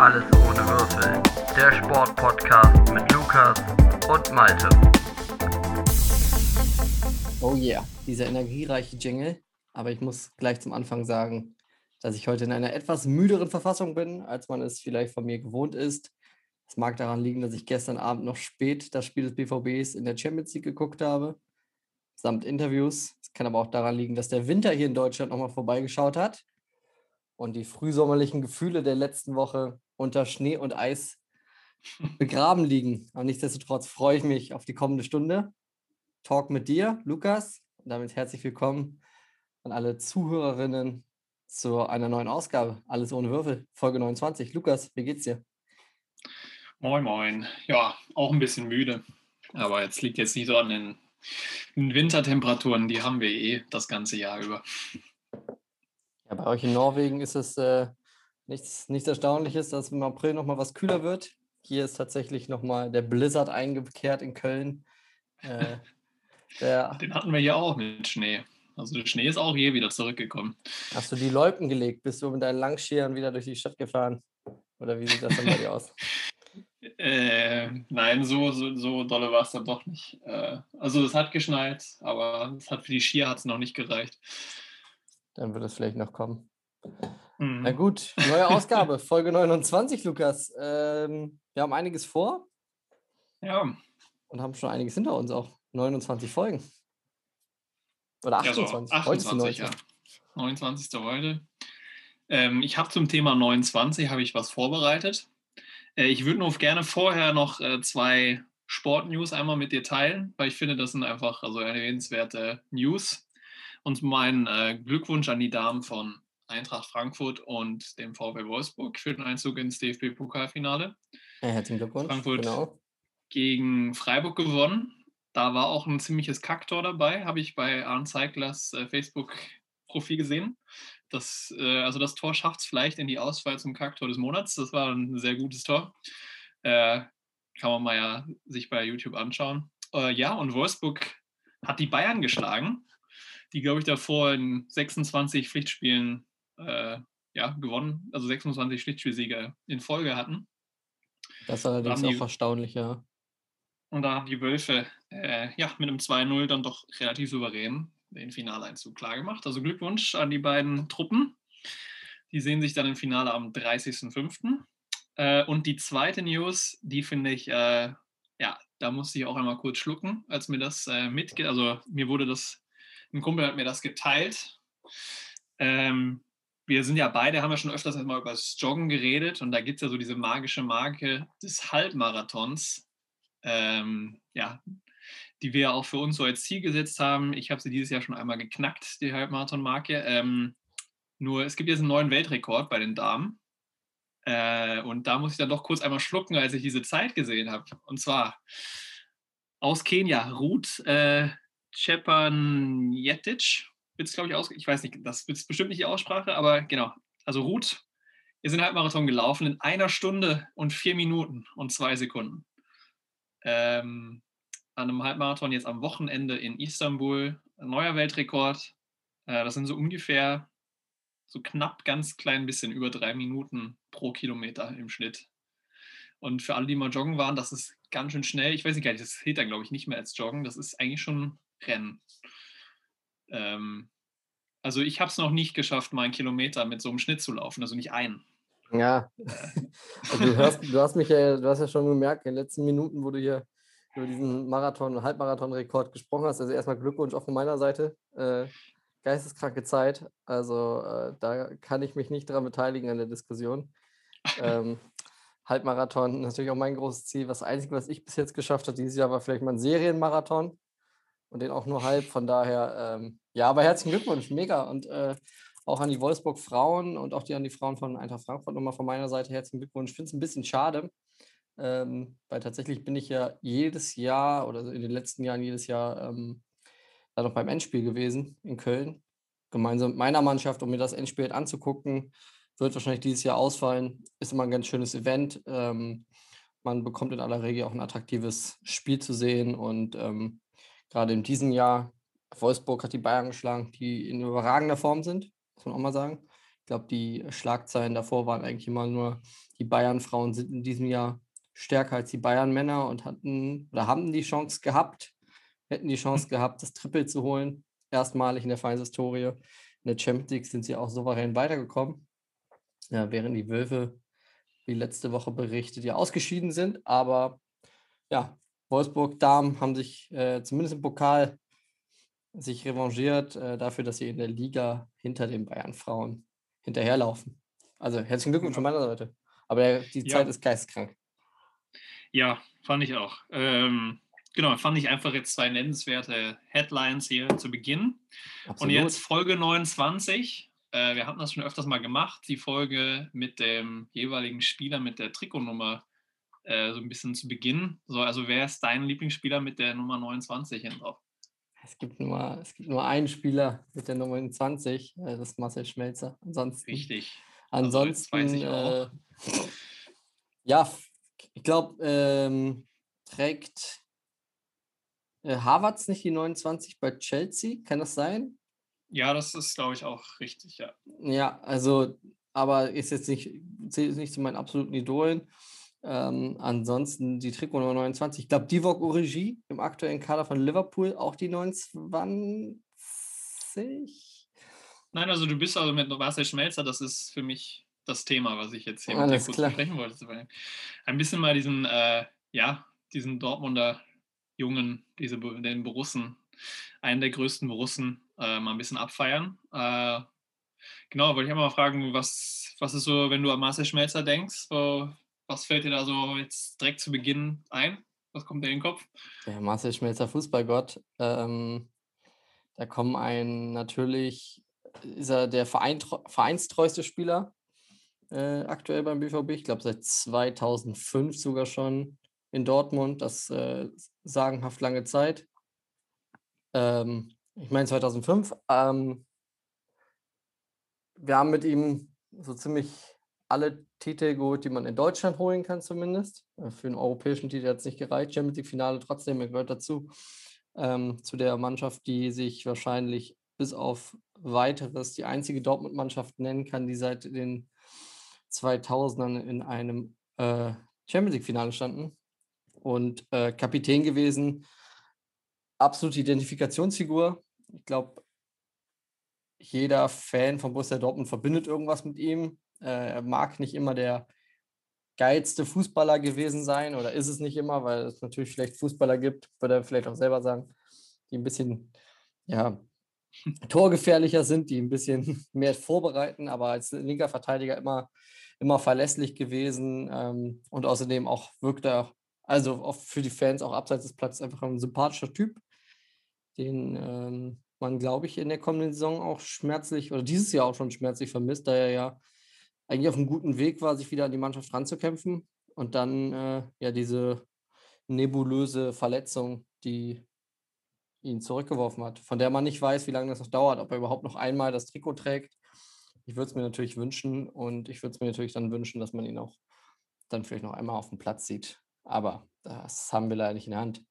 Alles ohne Würfel. Der Sportpodcast mit Lukas und Malte. Oh yeah, dieser energiereiche Jingle. Aber ich muss gleich zum Anfang sagen, dass ich heute in einer etwas müderen Verfassung bin, als man es vielleicht von mir gewohnt ist. Es mag daran liegen, dass ich gestern Abend noch spät das Spiel des BVBs in der Champions League geguckt habe, samt Interviews. Es kann aber auch daran liegen, dass der Winter hier in Deutschland nochmal vorbeigeschaut hat und die frühsommerlichen Gefühle der letzten Woche unter Schnee und Eis begraben liegen. Aber nichtsdestotrotz freue ich mich auf die kommende Stunde. Talk mit dir, Lukas. Und damit herzlich willkommen an alle Zuhörerinnen zu einer neuen Ausgabe. Alles ohne Würfel, Folge 29. Lukas, wie geht's dir? Moin, moin. Ja, auch ein bisschen müde. Aber jetzt liegt jetzt nicht so an den Wintertemperaturen. Die haben wir eh das ganze Jahr über. Ja, bei euch in Norwegen ist es äh, nichts, nichts Erstaunliches, dass im April nochmal was kühler wird. Hier ist tatsächlich nochmal der Blizzard eingekehrt in Köln. Äh, Den hatten wir ja auch mit Schnee. Also der Schnee ist auch hier wieder zurückgekommen. Hast du die Loipen gelegt? Bist du mit deinen Langskiern wieder durch die Stadt gefahren? Oder wie sieht das dann bei dir aus? Äh, nein, so, so, so dolle war es dann doch nicht. Äh, also es hat geschneit, aber es hat für die Skier hat es noch nicht gereicht. Dann wird es vielleicht noch kommen. Mhm. Na gut, neue Ausgabe, Folge 29, Lukas. Ähm, wir haben einiges vor. Ja. Und haben schon einiges hinter uns auch. 29 Folgen. Oder 28. Ja, so 28 ja. 29. heute. Ähm, ich habe zum Thema 29 habe ich was vorbereitet. Äh, ich würde nur gerne vorher noch äh, zwei Sportnews einmal mit dir teilen, weil ich finde, das sind einfach also erwähnenswerte News. Und mein äh, Glückwunsch an die Damen von Eintracht Frankfurt und dem VW Wolfsburg für den Einzug ins DFB-Pokalfinale. Ja, herzlichen Glückwunsch. Frankfurt genau. gegen Freiburg gewonnen. Da war auch ein ziemliches Kacktor dabei, habe ich bei Arne Zeiglers äh, Facebook-Profil gesehen. Das, äh, also das Tor schafft es vielleicht in die Auswahl zum Kacktor des Monats. Das war ein sehr gutes Tor. Äh, kann man mal ja sich bei YouTube anschauen. Äh, ja, und Wolfsburg hat die Bayern geschlagen die, glaube ich, davor in 26 Pflichtspielen äh, ja, gewonnen, also 26 Pflichtspielsiege in Folge hatten. Das ist allerdings auch erstaunlich, ja. Und da haben die Wölfe äh, ja, mit einem 2-0 dann doch relativ souverän den Finaleinzug klar gemacht. Also Glückwunsch an die beiden Truppen. Die sehen sich dann im Finale am 30.05. Äh, und die zweite News, die finde ich, äh, ja, da musste ich auch einmal kurz schlucken, als mir das äh, mitgeht. Also mir wurde das ein Kumpel hat mir das geteilt. Ähm, wir sind ja beide, haben ja schon öfters mal über das Joggen geredet und da gibt es ja so diese magische Marke des Halbmarathons, ähm, ja, die wir auch für uns so als Ziel gesetzt haben. Ich habe sie dieses Jahr schon einmal geknackt, die Halbmarathon-Marke. Ähm, nur es gibt jetzt einen neuen Weltrekord bei den Damen. Äh, und da muss ich dann doch kurz einmal schlucken, als ich diese Zeit gesehen habe. Und zwar aus Kenia, Ruth äh, Cepanjetic, wird es, glaube ich, aus. Ich weiß nicht, das ist bestimmt nicht die Aussprache, aber genau. Also Ruth ist in Halbmarathon gelaufen in einer Stunde und vier Minuten und zwei Sekunden. Ähm, an einem Halbmarathon jetzt am Wochenende in Istanbul, neuer Weltrekord. Äh, das sind so ungefähr so knapp ganz klein bisschen über drei Minuten pro Kilometer im Schnitt. Und für alle, die mal joggen waren, das ist ganz schön schnell. Ich weiß nicht, das zählt dann, glaube ich, nicht mehr als Joggen. Das ist eigentlich schon Rennen. Ähm, also ich habe es noch nicht geschafft, mal einen Kilometer mit so einem Schnitt zu laufen, also nicht einen. Ja, äh. also du, hörst, du hast mich ja, du hast ja schon gemerkt, in den letzten Minuten, wo du hier über diesen Marathon, Halbmarathon-Rekord gesprochen hast. Also erstmal Glückwunsch auch von meiner Seite. Äh, geisteskranke Zeit. Also äh, da kann ich mich nicht daran beteiligen an der Diskussion. Ähm, Halbmarathon natürlich auch mein großes Ziel. Das Einzige, was ich bis jetzt geschafft habe dieses Jahr, war vielleicht mal ein Serienmarathon und den auch nur halb. Von daher, ähm, ja, aber herzlichen Glückwunsch, mega. Und äh, auch an die Wolfsburg Frauen und auch die an die Frauen von Eintracht Frankfurt nochmal von meiner Seite herzlichen Glückwunsch. Ich finde es ein bisschen schade, ähm, weil tatsächlich bin ich ja jedes Jahr oder in den letzten Jahren jedes Jahr ähm, da noch beim Endspiel gewesen in Köln, gemeinsam mit meiner Mannschaft, um mir das Endspiel anzugucken. Wird wahrscheinlich dieses Jahr ausfallen. Ist immer ein ganz schönes Event. Ähm, man bekommt in aller Regel auch ein attraktives Spiel zu sehen und ähm, gerade in diesem Jahr, Wolfsburg hat die Bayern geschlagen, die in überragender Form sind, muss man auch mal sagen. glaube, die Schlagzeilen davor waren eigentlich immer nur, die Bayern-Frauen sind in diesem Jahr stärker als die Bayern-Männer und hatten oder haben die Chance gehabt, hätten die Chance gehabt, das Triple zu holen. Erstmalig in der Vereinshistorie. In der Champions League sind sie auch souverän weitergekommen. Ja, während die Wölfe, wie letzte Woche berichtet, ja ausgeschieden sind. Aber ja, Wolfsburg-Damen haben sich äh, zumindest im Pokal sich revanchiert äh, dafür, dass sie in der Liga hinter den Bayern-Frauen hinterherlaufen. Also herzlichen Glückwunsch von meiner Seite. Aber der, die Ja. Zeit ist geistkrank. Ja, fand ich auch. Ähm, genau, fand ich einfach jetzt zwei nennenswerte Headlines hier zu Beginn. Absolut. Und jetzt Folge 29. Äh, wir hatten das schon öfters mal gemacht, die Folge mit dem jeweiligen Spieler mit der Trikotnummer äh, so ein bisschen zu Beginn. So, also wer ist dein Lieblingsspieler mit der Nummer 29 hinten drauf? Es gibt nur, es gibt nur einen Spieler mit der Nummer 20, äh, das ist Marcel Schmelzer. Ansonsten, Richtig. Also ansonsten weiß ich äh, auch. ja, ich glaube, ähm, trägt äh, Havertz nicht die 29 bei Chelsea? Kann das sein? Ja, das ist, glaube ich, auch richtig, ja. Ja, also, aber ist jetzt nicht, zählt jetzt nicht zu meinen absoluten Idolen. Ähm, ansonsten die Trikot Nummer 29. Ich glaube, Divock Origi im aktuellen Kader von Liverpool auch die 29. Nein, also du bist also mit Marcel Schmelzer, das ist für mich das Thema, was ich jetzt hier mit Alles dir kurz klar. besprechen wollte. Weil Ein bisschen mal diesen, äh, ja, diesen Dortmunder Jungen, diese, den Borussen, einen der größten Borussen, äh, mal ein bisschen abfeiern. Äh, genau, wollte ich einmal mal fragen, was, was ist so, wenn du an Marcel Schmelzer denkst, so, was fällt dir da so jetzt direkt zu Beginn ein? Was kommt dir in den Kopf? Der Marcel Schmelzer Fußballgott. Ähm, da kommen ein natürlich, ist er der Vereintreu- vereinstreueste Spieler äh, aktuell beim BVB. Ich glaube seit 2005 sogar schon in Dortmund. Das äh, sagenhaft lange Zeit. Ähm, ich meine 2005. Ähm, wir haben mit ihm so ziemlich alle Titel geholt, die man in Deutschland holen kann, zumindest. Äh, Für einen europäischen Titel hat es nicht gereicht. Champions League-Finale trotzdem, er gehört dazu. Ähm, zu der Mannschaft, die sich wahrscheinlich bis auf weiteres die einzige Dortmund-Mannschaft nennen kann, die seit den 2000ern in einem äh, Champions League-Finale standen. Und äh, Kapitän gewesen, absolute Identifikationsfigur. Ich glaube, jeder Fan von Borussia Dortmund verbindet irgendwas mit ihm. Äh, er mag nicht immer der geilste Fußballer gewesen sein oder ist es nicht immer, weil es natürlich vielleicht Fußballer gibt, würde er vielleicht auch selber sagen, die ein bisschen ja, torgefährlicher sind, die ein bisschen mehr vorbereiten, aber als linker Verteidiger immer, immer verlässlich gewesen ähm, und außerdem auch wirkt er, also auch für die Fans auch abseits des Platzes einfach ein sympathischer Typ, den ähm, man, glaube ich, in der kommenden Saison auch schmerzlich oder dieses Jahr auch schon schmerzlich vermisst, da er ja eigentlich auf einem guten Weg war, sich wieder an die Mannschaft ranzukämpfen und dann äh, ja diese nebulöse Verletzung, die ihn zurückgeworfen hat, von der man nicht weiß, wie lange das noch dauert, ob er überhaupt noch einmal das Trikot trägt. Ich würde es mir natürlich wünschen und ich würde es mir natürlich dann wünschen, dass man ihn auch dann vielleicht noch einmal auf dem Platz sieht. Aber das haben wir leider nicht in der Hand.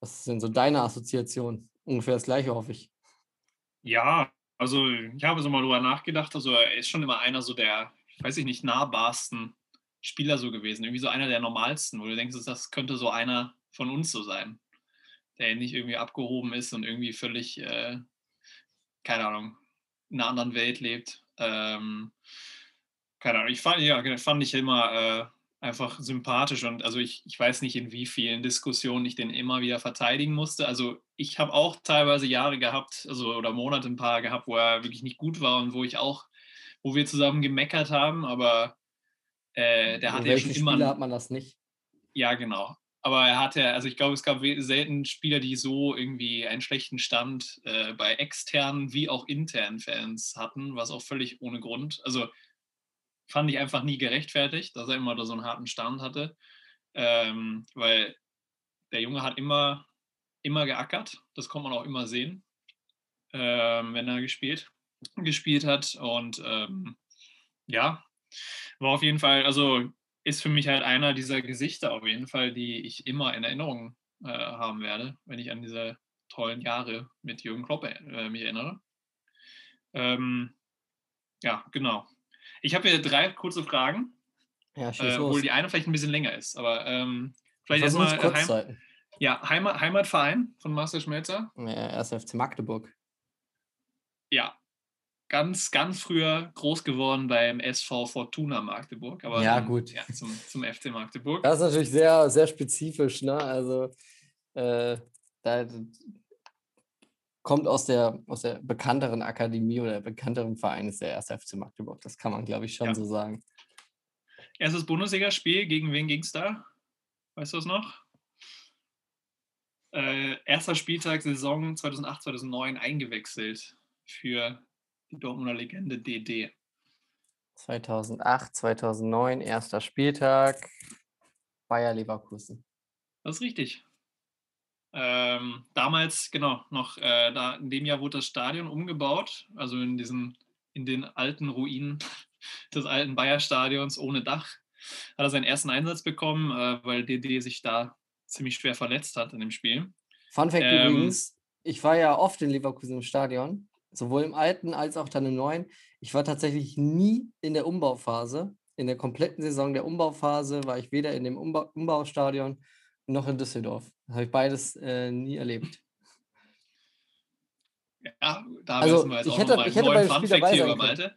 Was denn so deine Assoziation? Ungefähr das gleiche, hoffe ich. Ja, also ich habe so mal drüber nachgedacht. Also er ist schon immer einer so der, weiß ich nicht, nahbarsten Spieler so gewesen. Irgendwie so einer der normalsten, wo du denkst, das könnte so einer von uns so sein, der nicht irgendwie abgehoben ist und irgendwie völlig, äh, keine Ahnung, in einer anderen Welt lebt. Ähm, keine Ahnung, ich fand, ja, fand ich immer äh, einfach sympathisch und also ich, ich weiß nicht, in wie vielen Diskussionen ich den immer wieder verteidigen musste. Also ich habe auch teilweise Jahre gehabt, also oder Monate ein paar gehabt, wo er wirklich nicht gut war und wo ich auch, wo wir zusammen gemeckert haben, aber äh, der hatte ja schon immer. Spieler hat man das nicht? Ja, genau. Aber er hatte, also ich glaube, es gab selten Spieler, die so irgendwie einen schlechten Stand äh, bei externen wie auch internen Fans hatten, was auch völlig ohne Grund. Also fand ich einfach nie gerechtfertigt, dass er immer da so einen harten Stand hatte. Ähm, weil der Junge hat immer, immer geackert. Das konnte man auch immer sehen, ähm, wenn er gespielt, gespielt hat. Und ähm, ja, war auf jeden Fall, also ist für mich halt einer dieser Gesichter auf jeden Fall, die ich immer in Erinnerung äh, haben werde, wenn ich an diese tollen Jahre mit Jürgen Klopp äh, mich erinnere. Ähm, ja, genau. Ich habe hier drei kurze Fragen, Ja, schieß äh, los. obwohl die eine vielleicht ein bisschen länger ist. Aber ähm, vielleicht erstmal kurz Heim, ja, Heimat, Heimatverein von Marcel Schmelzer. Ja, erst FC Magdeburg. Ja, ganz, ganz früher groß geworden beim SV Fortuna Magdeburg. Aber Ja, dann, gut. Ja, zum, zum FC Magdeburg. Das ist natürlich sehr, sehr spezifisch, ne? Also äh, da kommt aus der, aus der bekannteren Akademie oder bekannteren Verein ist der erste FC Magdeburg. Das kann man, glaube ich, schon Ja. so sagen. Erstes Bundesligaspiel, gegen wen ging es da? Weißt du es noch? Äh, erster Spieltag Saison 2008, 2009 eingewechselt für die Dortmunder Legende DD. 2008, 2009, erster Spieltag, Bayer Leverkusen. Das ist richtig. Ähm, damals, genau, noch äh, da in dem Jahr wurde das Stadion umgebaut, also in diesen, in den alten Ruinen des alten Bayer-Stadions ohne Dach. Hat er seinen ersten Einsatz bekommen, äh, weil DD sich da ziemlich schwer verletzt hat in dem Spiel. Fun Fact Ähm, übrigens, ich war ja oft in Leverkusen im Stadion, sowohl im alten als auch dann im neuen. Ich war tatsächlich nie in der Umbauphase. In der kompletten Saison der Umbauphase war ich weder in dem Umbau Umbaustadion noch in Düsseldorf. Habe ich beides äh, nie erlebt. Ja, da Also, wissen wir jetzt ich auch hätte- noch mal ich einen neuen Funfact hier über Malte.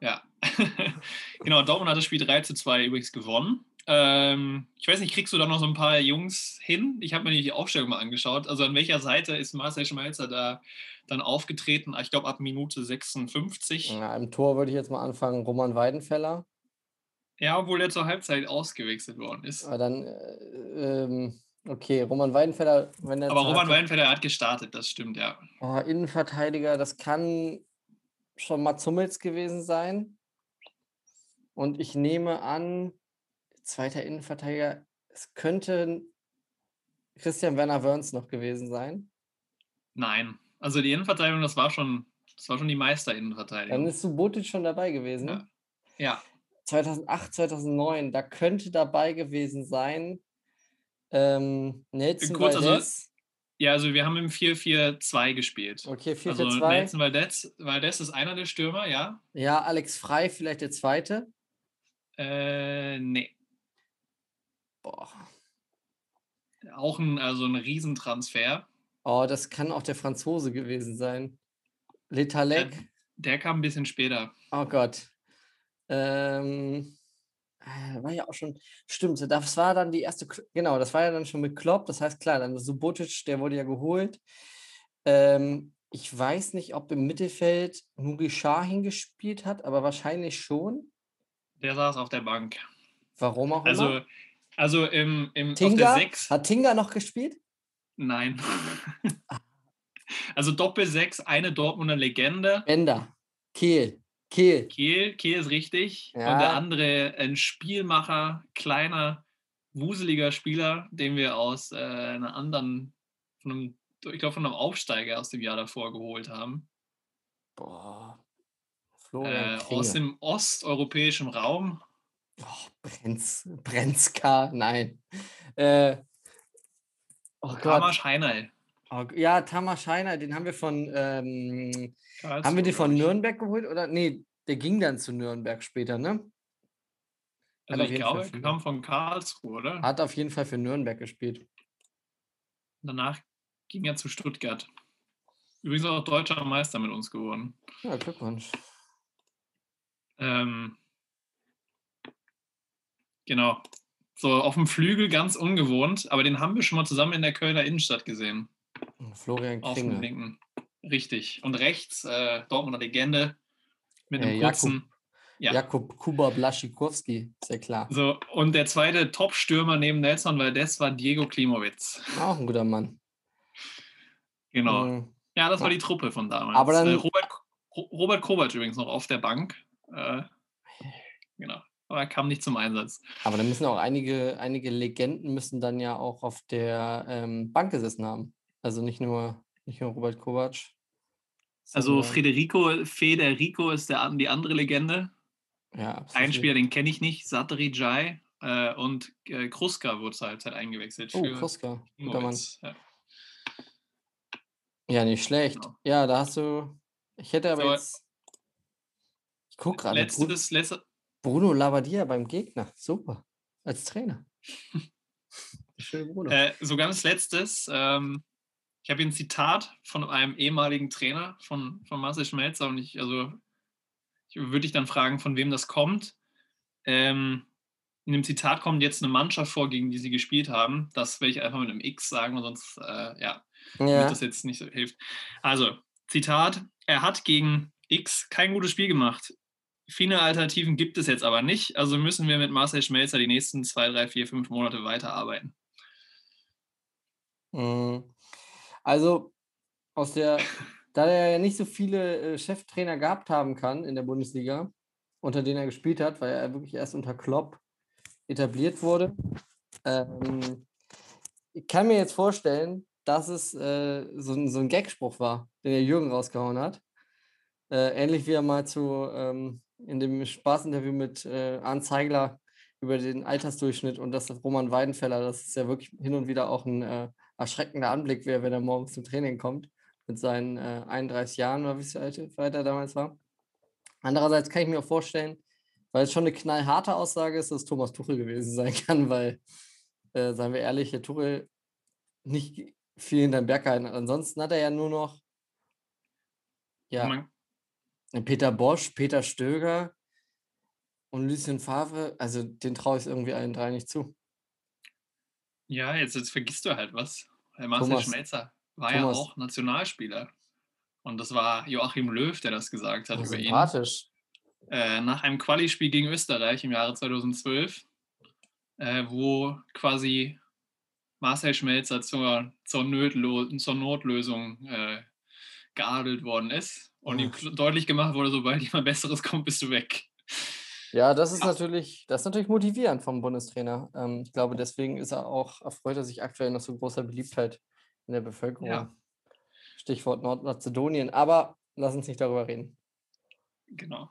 Ja. genau, Dortmund hat das Spiel 3 zu 2 übrigens gewonnen. Ähm, ich weiß nicht, kriegst du da noch so ein paar Jungs hin? Ich habe mir die Aufstellung mal angeschaut. Also an welcher Seite ist Marcel Schmelzer da dann aufgetreten? Ich glaube ab Minute 56. Ja, Im Tor würde ich jetzt mal anfangen, Roman Weidenfeller. Ja, obwohl er zur Halbzeit ausgewechselt worden ist. Aber dann, äh, ähm, okay, Roman Weidenfeller, wenn er Aber Roman Halbzeit- Weidenfeller hat gestartet, das stimmt, ja. Oh, Innenverteidiger, das kann schon Mats Hummels gewesen sein. Und ich nehme an, zweiter Innenverteidiger, es könnte Christian Werner Wörns noch gewesen sein. Nein. Also die Innenverteidigung, das war schon, das war schon die Dann Meister-Innenverteidigung. ist Subotic schon dabei gewesen. Ja. Ja, 2008, 2009, da könnte dabei gewesen sein ähm, Nelson Kurz, also- Valdez. ja, also wir haben im 4-4-2 gespielt. Okay, 4 Also 4 2 Nelson Valdez, Valdez ist einer der Stürmer, ja. Ja, Alex Frei vielleicht der zweite. Äh, nee. Boah. Auch ein, also ein Riesentransfer. Oh, das kann auch der Franzose gewesen sein. Letalek. Der kam ein bisschen später. Oh Gott. Ähm, äh, war ja auch schon, stimmt, das war dann die erste, genau, das war ja dann schon mit Klopp, das heißt klar, dann Subotic, der wurde ja geholt. Ähm, ich weiß nicht, ob im Mittelfeld Nuri Sahin gespielt hat, aber wahrscheinlich schon. Der saß auf der Bank. Warum auch Also, immer. also im, im, Tinga? der 6. Hat Tinga noch gespielt? Nein. also Doppel 6, eine Dortmunder Legende. Bender. Kehl. Kehl. Kehl, Kehl ist richtig. Und Ja. der andere ein Spielmacher, kleiner, wuseliger Spieler, den wir aus äh, einer anderen, von einem, ich glaube von einem Aufsteiger aus dem Jahr davor geholt haben. Boah. Äh, aus dem osteuropäischen Raum. Oh, Brenz, Brenzka, nein. Äh, oh Gott. Tamas Heinal. Ja, Tamas Scheiner, den haben wir von, ähm, haben wir den von. Nürnberg geholt oder? Nee, der ging dann zu Nürnberg später, ne? Hat Also ich glaube, er kam von Karlsruhe, oder? Hat auf jeden Fall für Nürnberg gespielt. Danach ging er zu Stuttgart. Übrigens auch deutscher Meister mit uns geworden. Ja, Glückwunsch. Ähm, genau. So auf dem Flügel ganz ungewohnt, aber den haben wir schon mal zusammen in der Kölner Innenstadt gesehen. Florian Auf dem linken. Richtig. Und rechts äh, Dortmunder Legende mit Äh, einem Jakub- kurzen. Ja. Jakub Kuba Blaschikowski, ja klar. So, und der zweite Top-Stürmer neben Nelson Valdez war Diego Klimowitz. Auch ein guter Mann. Genau. Mhm. Ja, das war die Truppe von damals. Aber dann- äh, Robert, Ro- Robert Kovac übrigens noch auf der Bank. Äh, genau. Aber er kam nicht zum Einsatz. Aber da müssen auch einige, einige Legenden müssen dann ja auch auf der ähm, Bank gesessen haben. Also nicht nur, nicht nur Robert Kovac. Also Federico, Federico ist der, die andere Legende. ja, absolut. Ein Spieler, den kenne ich nicht, Satri Jai. Äh, und äh, Kruska wurde zur Halbzeit eingewechselt. Oh, Kruska, guter Mann. Ja. Ja, nicht schlecht. Genau. Ja, da hast du. Ich hätte aber So. jetzt. Ich guck gerade. Bruno, letztes, letzte, Bruno Labbadia beim Gegner. Super. Als Trainer. Schön, Bruno. äh, so ganz letztes. Ähm, ich habe hier ein Zitat von einem ehemaligen Trainer von, von Marcel Schmelzer und ich, also, ich würde dich dann fragen, von wem das kommt. Ähm, in dem Zitat kommt jetzt eine Mannschaft vor, gegen die sie gespielt haben. Das will ich einfach mit einem X sagen, sonst, äh, ja, damit ja. das jetzt nicht so hilft. Also, Zitat: Er hat gegen X kein gutes Spiel gemacht. Viele Alternativen gibt es jetzt aber nicht, also müssen wir mit Marcel Schmelzer die nächsten zwei, drei, vier, fünf Monate weiterarbeiten. Mhm. Also aus der, da er ja nicht so viele äh, Cheftrainer gehabt haben kann in der Bundesliga, unter denen er gespielt hat, weil er wirklich erst unter Klopp etabliert wurde. Ähm, ich kann mir jetzt vorstellen, dass es äh, so, ein, so ein Gagspruch war, den der Jürgen rausgehauen hat. Äh, ähnlich wie er mal zu ähm, in dem Spaßinterview mit äh, Arndt Zeigler über den Altersdurchschnitt und das Roman Weidenfeller, das ist ja wirklich hin und wieder auch ein äh, erschreckender Anblick wäre, wenn er morgens zum Training kommt mit seinen äh, 31 Jahren oder wie weit er damals war. Andererseits kann ich mir auch vorstellen, weil es schon eine knallharte Aussage ist, dass Thomas Tuchel gewesen sein kann, weil, äh, seien wir ehrlich, der Tuchel nicht viel hinterm Berg gehalten hat. Ansonsten hat er ja nur noch ja, Peter Bosch, Peter Stöger und Lucien Favre. Also den traue ich irgendwie allen drei nicht zu. ja, jetzt, jetzt vergisst du halt was. Herr Marcel Thomas- Schmelzer war Thomas- ja auch Nationalspieler. Und das war Joachim Löw, der das gesagt hat Oh, über ihn. äh, nach einem Quali-Spiel gegen Österreich im Jahre 2012, äh, wo quasi Marcel Schmelzer zur, zur, Nötlo zur Notlösung äh, geadelt worden ist und ihm kl- deutlich gemacht wurde, sobald jemand Besseres kommt, bist du weg. Ja, das ist Ach. natürlich, das ist natürlich motivierend vom Bundestrainer. Ähm, ich glaube, deswegen ist er auch, erfreut er sich aktuell noch so großer Beliebtheit in der Bevölkerung. Ja. Stichwort Nordmazedonien. Aber lass uns nicht darüber reden. Genau.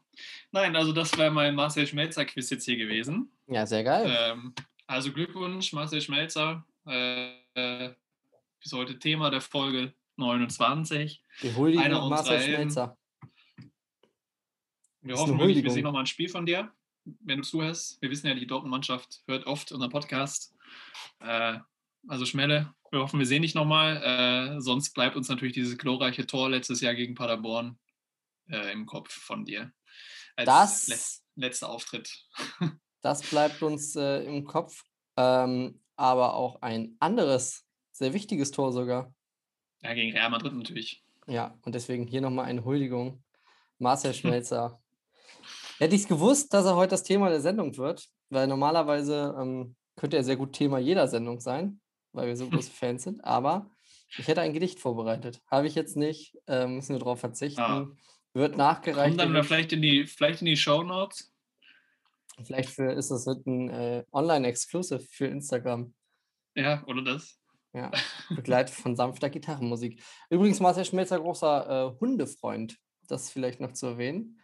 Nein, also das wäre mein Marcel Schmelzer-Quiz jetzt hier gewesen. Ja, sehr geil. Ähm, also Glückwunsch, Marcel Schmelzer. Äh, bis heute Thema der Folge 29. Die Huldigung einer und Marcel. Schmelzer. Wir hoffen wirklich, wir sehen nochmal ein Spiel von dir, wenn du zuhörst. Wir wissen ja, die Dortmund-Mannschaft hört oft unseren Podcast. Äh, also Schmelle, wir hoffen, wir sehen dich nochmal. Äh, sonst bleibt uns natürlich dieses glorreiche Tor letztes Jahr gegen Paderborn äh, im Kopf von dir. Als Das- letz- letzter Auftritt. Das bleibt uns äh, im Kopf. Ähm, aber auch ein anderes, sehr wichtiges Tor sogar. Ja, gegen Real Madrid natürlich. Ja, und deswegen hier nochmal eine Huldigung. Marcel Schmelzer. Hätte ich es gewusst, dass er heute das Thema der Sendung wird, weil normalerweise ähm, könnte er sehr gut Thema jeder Sendung sein, weil wir so große Fans sind. Aber ich hätte ein Gedicht vorbereitet. Habe ich jetzt nicht, äh, müssen wir darauf verzichten. Ah. Wird nachgereicht. Kommt dann vielleicht in die, vielleicht in die Show Notes. Vielleicht für, ist das ein äh, Online-Exclusive für Instagram. Ja, oder das? Ja, begleitet von sanfter Gitarrenmusik. Übrigens, Marcel Schmelzer, großer äh, Hundefreund, das vielleicht noch zu erwähnen.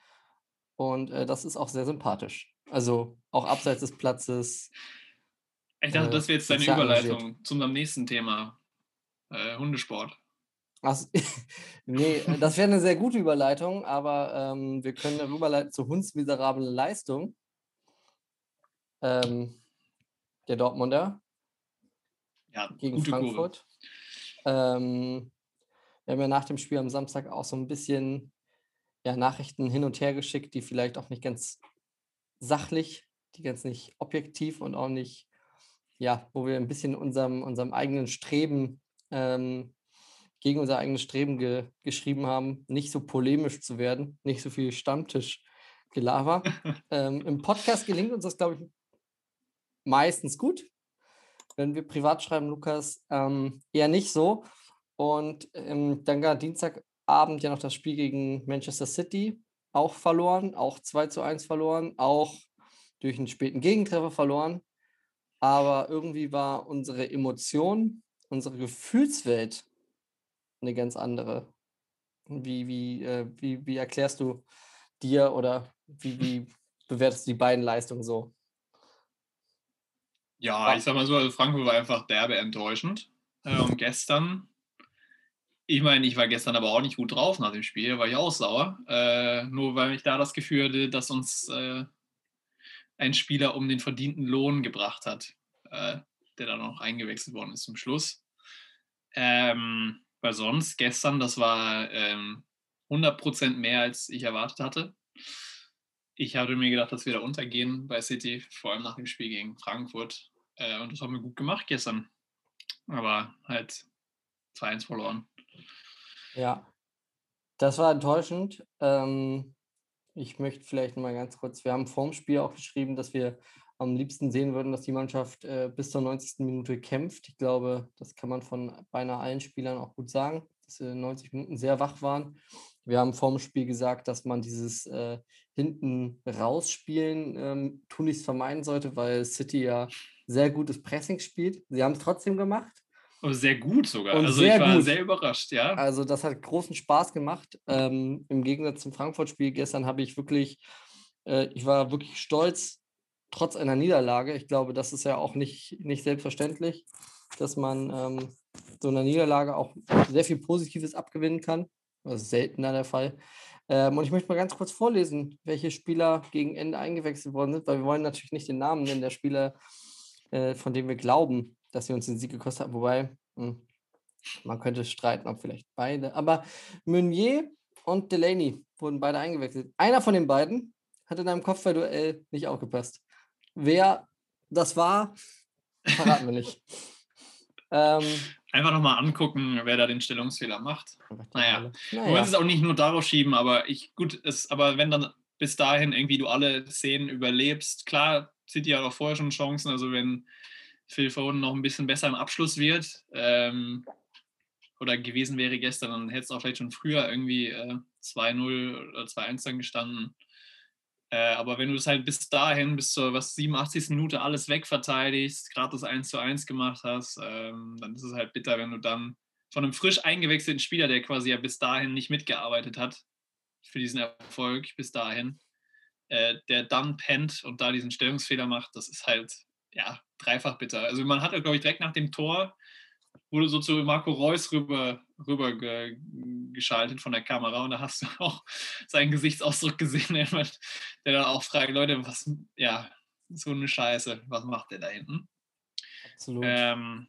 Und äh, das ist auch sehr sympathisch. Also auch abseits des Platzes. Ich dachte, Äh, das wäre jetzt deine engagiert. Überleitung zu unserem nächsten Thema. Äh, Hundesport. Ach, nee, äh, das wäre eine sehr gute Überleitung, aber ähm, wir können darüber leiten zur hundsmiserablen Leistung. Ähm, der Dortmunder. Ja, gegen. Frankfurt. Ähm, wir haben ja nach dem Spiel am Samstag auch so ein bisschen ja, Nachrichten hin und her geschickt, die vielleicht auch nicht ganz sachlich, die ganz nicht objektiv und auch nicht, ja, wo wir ein bisschen unserem, unserem eigenen Streben, ähm, gegen unser eigenes Streben ge geschrieben haben, nicht so polemisch zu werden, nicht so viel Stammtischgelaber. ähm, Im Podcast gelingt uns das, glaube ich, meistens gut wenn wir privat schreiben, Lukas, ähm, eher nicht so. Und ähm, dann gar Dienstagabend ja noch das Spiel gegen Manchester City auch verloren, auch 2 zu 1 verloren, auch durch einen späten Gegentreffer verloren. Aber irgendwie war unsere Emotion, unsere Gefühlswelt eine ganz andere. Wie, wie, äh, wie, wie erklärst du dir oder wie, wie bewertest du die beiden Leistungen so? Ja, ich sag mal so, also Frankfurt war einfach derbe enttäuschend. Äh, und gestern, ich meine, ich war gestern aber auch nicht gut drauf nach dem Spiel, war ich auch sauer. Äh, nur weil ich da das Gefühl hatte, dass uns äh, ein Spieler um den verdienten Lohn gebracht hat, äh, der dann noch eingewechselt worden ist zum Schluss. Ähm, weil sonst gestern, das war ähm, 100% mehr, als ich erwartet hatte. Ich hatte mir gedacht, dass wir da untergehen bei City, vor allem nach dem Spiel gegen Frankfurt. Äh, und das haben wir gut gemacht gestern. Aber halt 2-1 verloren. Ja, das war enttäuschend. Ähm, ich möchte vielleicht mal ganz kurz, wir haben vorm Spiel auch geschrieben, dass wir am liebsten sehen würden, dass die Mannschaft äh, bis zur 90. Minute kämpft. Ich glaube, das kann man von beinahe allen Spielern auch gut sagen, dass wir 90 Minuten sehr wach waren. Wir haben vorm Spiel gesagt, dass man dieses äh, hinten rausspielen ähm, tunlichst vermeiden sollte, weil City ja sehr gutes Pressing spielt. Sie haben es trotzdem gemacht. Oh, sehr gut sogar. Und also sehr ich war gut. sehr überrascht, ja. Also das hat großen Spaß gemacht. Ähm, Im Gegensatz zum Frankfurt-Spiel gestern habe ich wirklich, äh, ich war wirklich stolz, trotz einer Niederlage. Ich glaube, das ist ja auch nicht, nicht selbstverständlich, dass man ähm, so einer Niederlage auch sehr viel Positives abgewinnen kann. Das ist seltener der Fall. Ähm, und ich möchte mal ganz kurz vorlesen, welche Spieler gegen Ende eingewechselt worden sind, weil wir wollen natürlich nicht den Namen nennen der Spieler, äh, von denen wir glauben, dass sie uns den Sieg gekostet haben. Wobei, mh, man könnte streiten, ob vielleicht beide. Aber Meunier und Delaney wurden beide eingewechselt. Einer von den beiden hat in einem Kopfballduell nicht aufgepasst. Wer das war, verraten wir nicht. Ähm, Einfach nochmal angucken, wer da den Stellungsfehler macht. Naja, Rolle. Du naja. musst es auch nicht nur darauf schieben, aber ich, gut, es, aber wenn dann bis dahin irgendwie du alle Szenen überlebst, klar, City hat auch vorher schon Chancen, also wenn Phil Foden noch ein bisschen besser im Abschluss wird, ähm, oder gewesen wäre gestern, dann hätte es auch vielleicht schon früher irgendwie äh, 2-0 oder 2-1 dann gestanden. Äh, aber wenn du es halt bis dahin, bis zur was 87. Minute alles wegverteidigst, gerade das 1 zu 1 gemacht hast, ähm, dann ist es halt bitter, wenn du dann von einem frisch eingewechselten Spieler, der quasi ja bis dahin nicht mitgearbeitet hat, für diesen Erfolg bis dahin, äh, der dann pennt und da diesen Stellungsfehler macht, das ist halt, ja, dreifach bitter. Also man hat, glaube ich, direkt nach dem Tor wurde so zu Marco Reus rüber, rüber ge, geschaltet von der Kamera und da hast du auch seinen Gesichtsausdruck gesehen, der, der dann auch fragt, Leute, was, ja, so eine Scheiße, was macht der da hinten? Absolut. Ähm,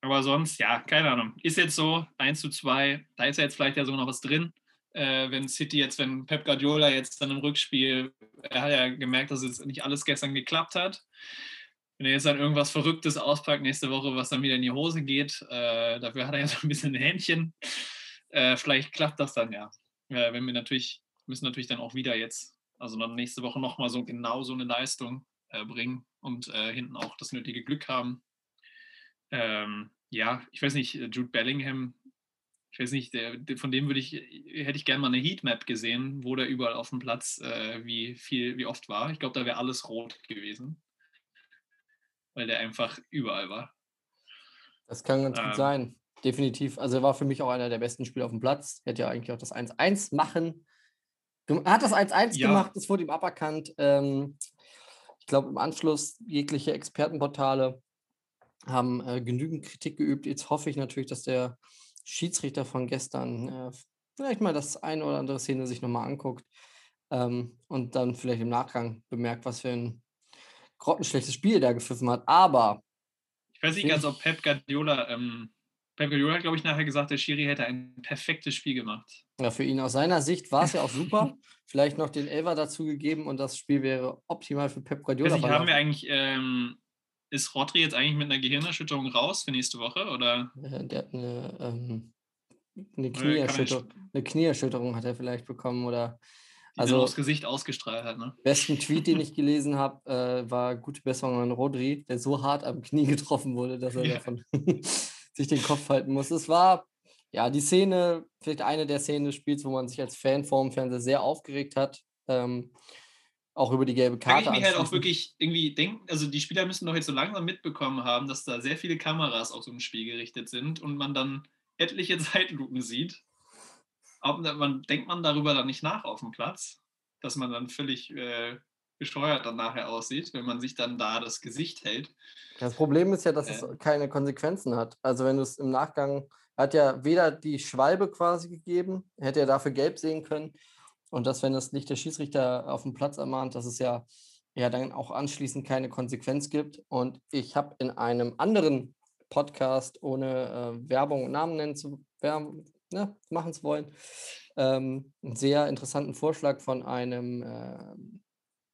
aber sonst, ja, keine Ahnung. Ist jetzt so, 1 zu 2, da ist ja jetzt vielleicht ja so noch was drin. Äh, wenn City jetzt, wenn Pep Guardiola jetzt dann im Rückspiel, er hat ja gemerkt, dass jetzt nicht alles gestern geklappt hat. Wenn er jetzt dann irgendwas Verrücktes auspackt nächste Woche, was dann wieder in die Hose geht, äh, dafür hat er ja so ein bisschen ein Händchen. Äh, vielleicht klappt das dann ja. Äh, wenn wir natürlich, müssen natürlich dann auch wieder jetzt, also dann nächste Woche nochmal so genau so eine Leistung äh, bringen und äh, hinten auch das nötige Glück haben. Ähm, ja, ich weiß nicht, Jude Bellingham, ich weiß nicht, der, von dem würde ich, hätte ich gerne mal eine Heatmap gesehen, wo der überall auf dem Platz äh, wie viel, wie oft war. Ich glaube, da wäre alles rot gewesen. Weil der einfach überall war. Das kann ganz gut Ähm. sein. Definitiv. Also er war für mich auch einer der besten Spieler auf dem Platz. Er hätte ja eigentlich auch das 1-1 machen. Er hat das 1-1 Ja. gemacht, es wurde ihm aberkannt. Ähm, ich glaube, im Anschluss jegliche Expertenportale haben äh, genügend Kritik geübt. Jetzt hoffe ich natürlich, dass der Schiedsrichter von gestern äh, vielleicht mal das eine oder andere Szene sich nochmal anguckt ähm, und dann vielleicht im Nachgang bemerkt, was für ein grottenschlechtes Spiel der gepfiffen hat. Aber Ich weiß nicht ganz, ob Pep Guardiola, ähm, Pep Guardiola hat, glaube ich, nachher gesagt, der Schiri hätte ein perfektes Spiel gemacht. Ja, für ihn aus seiner Sicht war es ja auch super. Vielleicht noch den Elfer dazu gegeben und das Spiel wäre optimal für Pep Ich Guardiola. weiß nicht, haben wir eigentlich, ähm, ist Rodri jetzt eigentlich mit einer Gehirnerschütterung raus für nächste Woche? Oder Äh, Der hat eine, ähm, eine, er Knieerschütterung, eine Knieerschütterung hat er vielleicht bekommen oder Also- aufs Gesicht ausgestrahlt hat, ne? besten Tweet, den ich gelesen habe, äh, war gute Besserung an Rodri, der so hart am Knie getroffen wurde, dass er Ja. davon sich den Kopf halten muss. Es war ja die Szene, vielleicht eine der Szenen des Spiels, wo man sich als Fan vor dem Fernseher sehr aufgeregt hat. Ähm, auch über die gelbe Kann Karte. ich mir halt auch wirklich irgendwie denken, also die Spieler müssen doch jetzt so langsam mitbekommen haben, dass da sehr viele Kameras auf so ein Spiel gerichtet sind und man dann etliche Zeitlupen sieht. Ob, man, denkt man darüber dann nicht nach auf dem Platz, dass man dann völlig äh, bescheuert dann nachher aussieht, wenn man sich dann da das Gesicht hält. Das Problem ist ja, dass es Äh. keine Konsequenzen hat. Also wenn du es im Nachgang, hat ja weder die Schwalbe quasi gegeben, hätte er dafür gelb sehen können. Und das, wenn das nicht der Schiedsrichter auf dem Platz ermahnt, dass es ja, ja dann auch anschließend keine Konsequenz gibt. Und ich habe in einem anderen Podcast, ohne äh, Werbung und Namen nennen zu werben, ne, machen zu wollen, ähm, einen sehr interessanten Vorschlag von einem äh,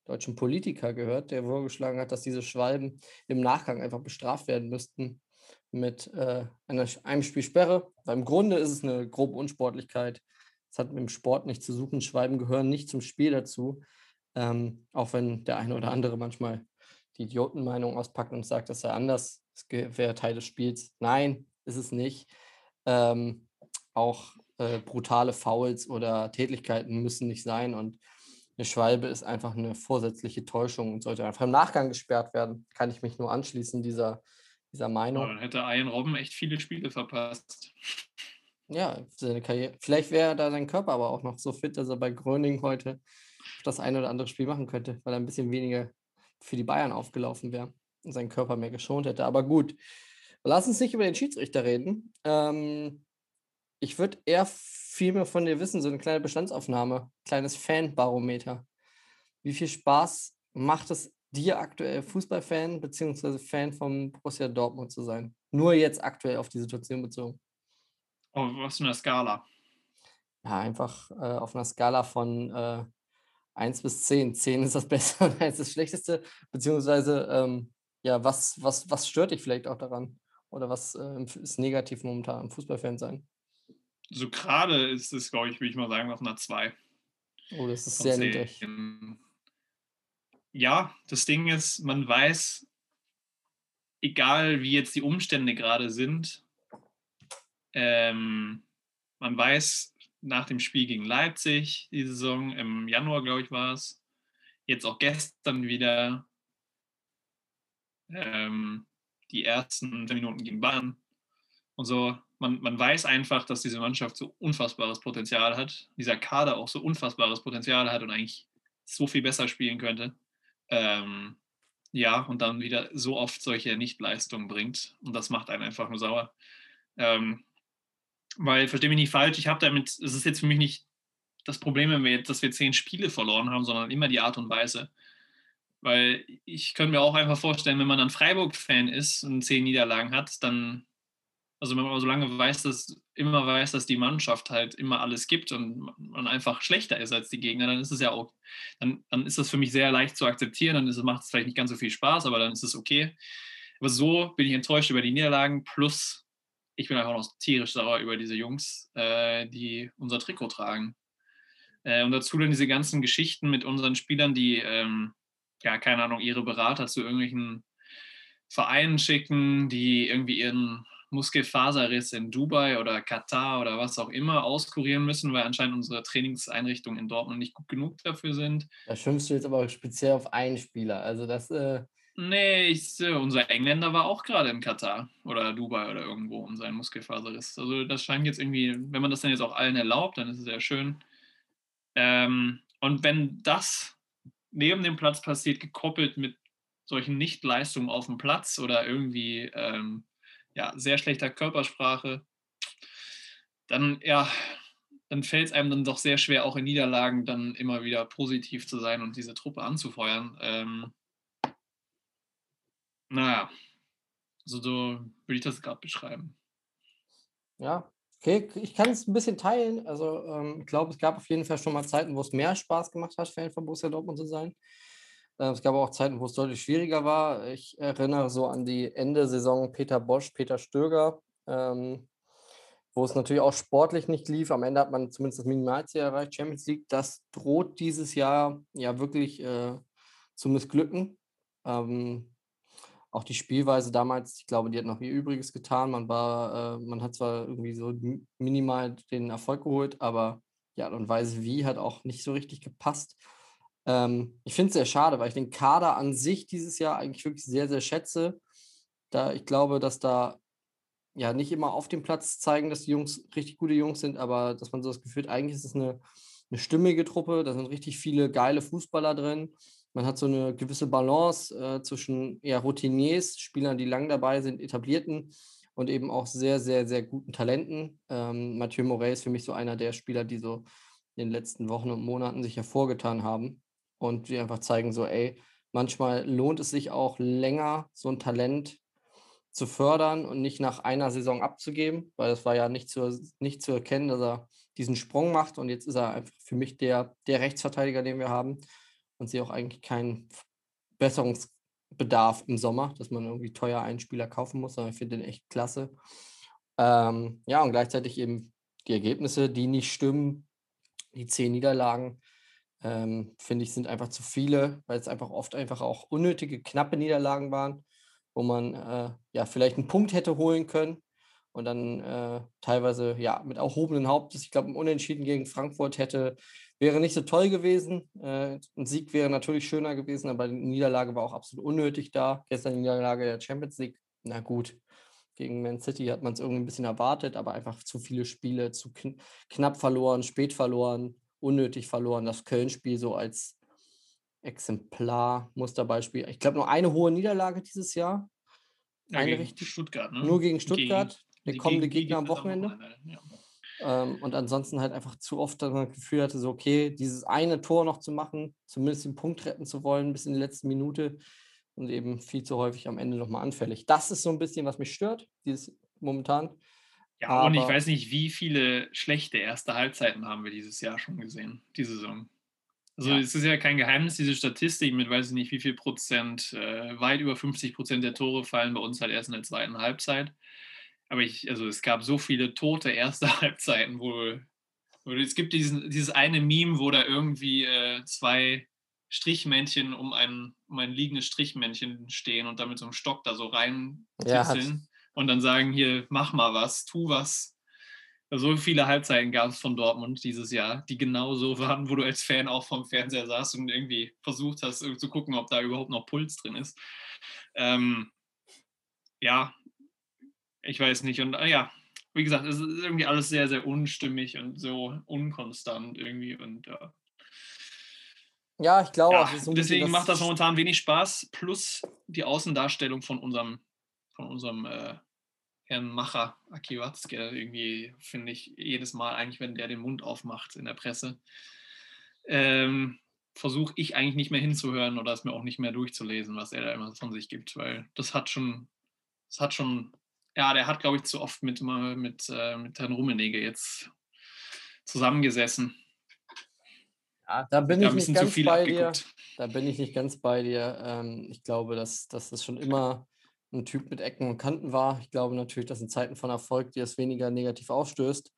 deutschen Politiker gehört, der vorgeschlagen hat, dass diese Schwalben im Nachgang einfach bestraft werden müssten mit äh, einer, einem Spiel Sperre. Weil im Grunde ist es eine grobe Unsportlichkeit. Es hat mit dem Sport nichts zu suchen. Schwalben gehören nicht zum Spiel dazu. Ähm, auch wenn der eine oder andere manchmal die Idiotenmeinung auspackt und sagt, das sei anders. Es wäre Teil des Spiels. Nein, ist es nicht. Ähm, auch äh, brutale Fouls oder Tätlichkeiten müssen nicht sein. Und eine Schwalbe ist einfach eine vorsätzliche Täuschung und sollte einfach im Nachgang gesperrt werden. Kann ich mich nur anschließen, dieser, dieser Meinung. Aber dann hätte Ian Robben echt viele Spiele verpasst. Ja, seine Karriere. Vielleicht wäre da sein Körper aber auch noch so fit, dass er bei Gröning heute das eine oder andere Spiel machen könnte, weil er ein bisschen weniger für die Bayern aufgelaufen wäre und seinen Körper mehr geschont hätte. Aber gut, lass uns nicht über den Schiedsrichter reden. Ähm, ich würde eher viel mehr von dir wissen, so eine kleine Bestandsaufnahme, kleines Fanbarometer. Wie viel Spaß macht es dir aktuell Fußballfan bzw. Fan vom Borussia Dortmund zu sein? Nur jetzt aktuell auf die Situation bezogen. Auf was für eine Skala? Ja, einfach äh, auf einer Skala von äh, 1 bis 10. 10 ist das Beste und 1 ist das Schlechteste. Beziehungsweise, ähm, ja, was, was, was stört dich vielleicht auch daran? Oder was äh, ist negativ momentan am Fußballfan sein? So gerade ist es, glaube ich, würde ich mal sagen, auf einer 2. Oh, das ist sehr niedrig. Ja, das Ding ist, man weiß, egal wie jetzt die Umstände gerade sind, ähm, man weiß nach dem Spiel gegen Leipzig, die Saison im Januar, glaube ich, war es, jetzt auch gestern wieder ähm, die ersten Minuten gegen Bayern und so. Man, man weiß einfach, dass diese Mannschaft so unfassbares Potenzial hat, dieser Kader auch so unfassbares Potenzial hat und eigentlich so viel besser spielen könnte. Ähm, ja, und dann wieder so oft solche Nichtleistungen bringt. Und das macht einen einfach nur sauer. Ähm, weil, verstehe mich nicht falsch, ich habe damit, es ist jetzt für mich nicht das Problem, wenn wir dass wir zehn Spiele verloren haben, sondern immer die Art und Weise. Weil ich könnte mir auch einfach vorstellen, wenn man dann Freiburg-Fan ist und zehn Niederlagen hat, dann, also wenn man so lange weiß, dass immer weiß, dass die Mannschaft halt immer alles gibt und man einfach schlechter ist als die Gegner, dann ist es ja auch, dann, dann ist das für mich sehr leicht zu akzeptieren, dann ist, macht es vielleicht nicht ganz so viel Spaß, aber dann ist es okay. Aber so bin ich enttäuscht über die Niederlagen, plus ich bin einfach noch tierisch sauer über diese Jungs, äh, die unser Trikot tragen. Äh, und dazu dann diese ganzen Geschichten mit unseren Spielern, die, ähm, ja, keine Ahnung, ihre Berater zu irgendwelchen Vereinen schicken, die irgendwie ihren Muskelfaserriss in Dubai oder Katar oder was auch immer auskurieren müssen, weil anscheinend unsere Trainingseinrichtungen in Dortmund nicht gut genug dafür sind. Da schimpfst du jetzt aber speziell auf einen Spieler. Also das äh, Nee, ich, äh, unser Engländer war auch gerade in Katar oder Dubai oder irgendwo um seinen Muskelfaserriss. Also das scheint jetzt irgendwie, wenn man das dann jetzt auch allen erlaubt, dann ist es sehr schön. Ähm, und wenn das neben dem Platz passiert, gekoppelt mit solchen Nichtleistungen auf dem Platz oder irgendwie ähm, ja, sehr schlechter Körpersprache, dann ja, dann fällt es einem dann doch sehr schwer, auch in Niederlagen dann immer wieder positiv zu sein und diese Truppe anzufeuern. Ähm, naja, also so würde ich das gerade beschreiben. Ja, okay, ich kann es ein bisschen teilen. Also ähm, ich glaube, es gab auf jeden Fall schon mal Zeiten, wo es mehr Spaß gemacht hat, Fan von Borussia Dortmund zu sein. Äh, es gab auch Zeiten, wo es deutlich schwieriger war. Ich erinnere so an die Ende Saison Peter Bosch, Peter Stöger, ähm, wo es natürlich auch sportlich nicht lief. Am Ende hat man zumindest das Minimalziel erreicht, Champions League. Das droht dieses Jahr ja wirklich äh, zu missglücken. Ähm, auch die Spielweise damals, ich glaube, die hat noch ihr Übriges getan. Man war, äh, man hat zwar irgendwie so minimal den Erfolg geholt, aber die Art und Weise wie hat auch nicht so richtig gepasst. Ähm, ich finde es sehr schade, weil ich den Kader an sich dieses Jahr eigentlich wirklich sehr, sehr schätze. Da ich glaube, dass da ja nicht immer auf dem Platz zeigen, dass die Jungs richtig gute Jungs sind, aber dass man so das Gefühl hat, eigentlich ist es eine, eine stimmige Truppe, da sind richtig viele geile Fußballer drin. Man hat so eine gewisse Balance äh, zwischen eher Routiniers, Spielern, die lang dabei sind, etablierten und eben auch sehr, sehr, sehr guten Talenten. Ähm, Mathieu Morey ist für mich so einer der Spieler, die so in den letzten Wochen und Monaten sich hervorgetan haben und die einfach zeigen, so, ey, manchmal lohnt es sich auch länger, so ein Talent zu fördern und nicht nach einer Saison abzugeben, weil es war ja nicht zu, nicht zu erkennen, dass er diesen Sprung macht und jetzt ist er einfach für mich der, der Rechtsverteidiger, den wir haben und sehe auch eigentlich keinen Besserungsbedarf im Sommer, dass man irgendwie teuer einen Spieler kaufen muss, sondern ich finde den echt klasse. Ähm, ja, und gleichzeitig eben die Ergebnisse, die nicht stimmen, die zehn Niederlagen, ähm, finde ich, sind einfach zu viele, weil es einfach oft einfach auch unnötige, knappe Niederlagen waren, wo man äh, ja vielleicht einen Punkt hätte holen können und dann äh, teilweise ja mit erhobenen Hauptes. Ich glaube, ein Unentschieden gegen Frankfurt hätte, wäre nicht so toll gewesen. Äh, ein Sieg wäre natürlich schöner gewesen, aber die Niederlage war auch absolut unnötig da. Gestern die Niederlage der Champions League, na gut. Gegen Man City hat man es irgendwie ein bisschen erwartet, aber einfach zu viele Spiele, zu kn knapp verloren, spät verloren, unnötig verloren. Das Köln-Spiel so als Exemplar, Musterbeispiel. Ich glaube, nur eine hohe Niederlage dieses Jahr. Ja, eine richtig. Stuttgart, ne? Nur gegen Stuttgart. Gegen, der kommende gegen, Gegner am Wochenende. Ja. Ähm, und ansonsten halt einfach zu oft das Gefühl hatte, so, okay, dieses eine Tor noch zu machen, zumindest den Punkt retten zu wollen, bis in die letzte Minute und eben viel zu häufig am Ende nochmal anfällig. Das ist so ein bisschen, was mich stört, dieses momentan. Ja, Aber, und ich weiß nicht, wie viele schlechte erste Halbzeiten haben wir dieses Jahr schon gesehen, die Saison. Also ja. es ist ja kein Geheimnis, diese Statistik mit weiß ich nicht wie viel Prozent, äh, weit über 50 Prozent der Tore fallen bei uns halt erst in der zweiten Halbzeit. Aber ich, also es gab so viele tote erste Halbzeiten, wo, wo es gibt diesen, dieses eine Meme, wo da irgendwie äh, zwei Strichmännchen um ein, um ein liegendes Strichmännchen stehen und damit so einem Stock da so rein ja, und dann sagen hier, mach mal was, tu was. So viele Halbzeiten gab es von Dortmund dieses Jahr, die genau so waren, wo du als Fan auch vom Fernseher saßt und irgendwie versucht hast zu gucken, ob da überhaupt noch Puls drin ist. Ähm, ja, ich weiß nicht. Und äh, ja, wie gesagt, es ist irgendwie alles sehr, sehr unstimmig und so unkonstant irgendwie. Und ja. Ja, ich glaube. Ja, so deswegen macht das momentan wenig Spaß. Plus die Außendarstellung von unserem, von unserem äh, Herrn Macher, Aki Watzke, irgendwie finde ich jedes Mal, eigentlich, wenn der den Mund aufmacht in der Presse, ähm, versuche ich eigentlich nicht mehr hinzuhören oder es mir auch nicht mehr durchzulesen, was er da immer von sich gibt, weil das hat schon, das hat schon ja, der hat, glaube ich, zu oft mit, mit, äh, mit Herrn Rummenigge jetzt zusammengesessen. Ja, da bin ich nicht ganz bei dir. Da bin ich nicht ganz bei dir. Ähm, ich glaube, dass, dass das schon immer ein Typ mit Ecken und Kanten war. Ich glaube natürlich, dass in Zeiten von Erfolg dir es weniger negativ aufstößt.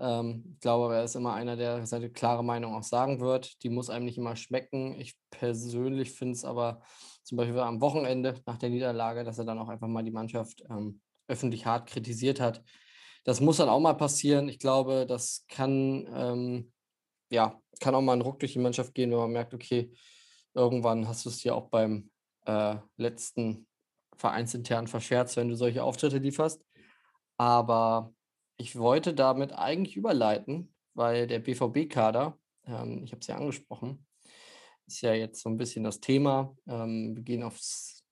Ähm, ich glaube, er ist immer einer, der seine klare Meinung auch sagen wird. Die muss einem nicht immer schmecken. Ich persönlich finde es aber zum Beispiel am Wochenende nach der Niederlage, dass er dann auch einfach mal die Mannschaft ähm, öffentlich hart kritisiert hat. Das muss dann auch mal passieren. Ich glaube, das kann, ähm, ja, kann auch mal ein Ruck durch die Mannschaft gehen, wenn man merkt, okay, irgendwann hast du es dir auch beim äh, letzten vereinsintern verscherzt, wenn du solche Auftritte lieferst. Aber ich wollte damit eigentlich überleiten, weil der BVB-Kader, ähm, ich habe es ja angesprochen, ist ja jetzt so ein bisschen das Thema. Ähm, wir gehen auf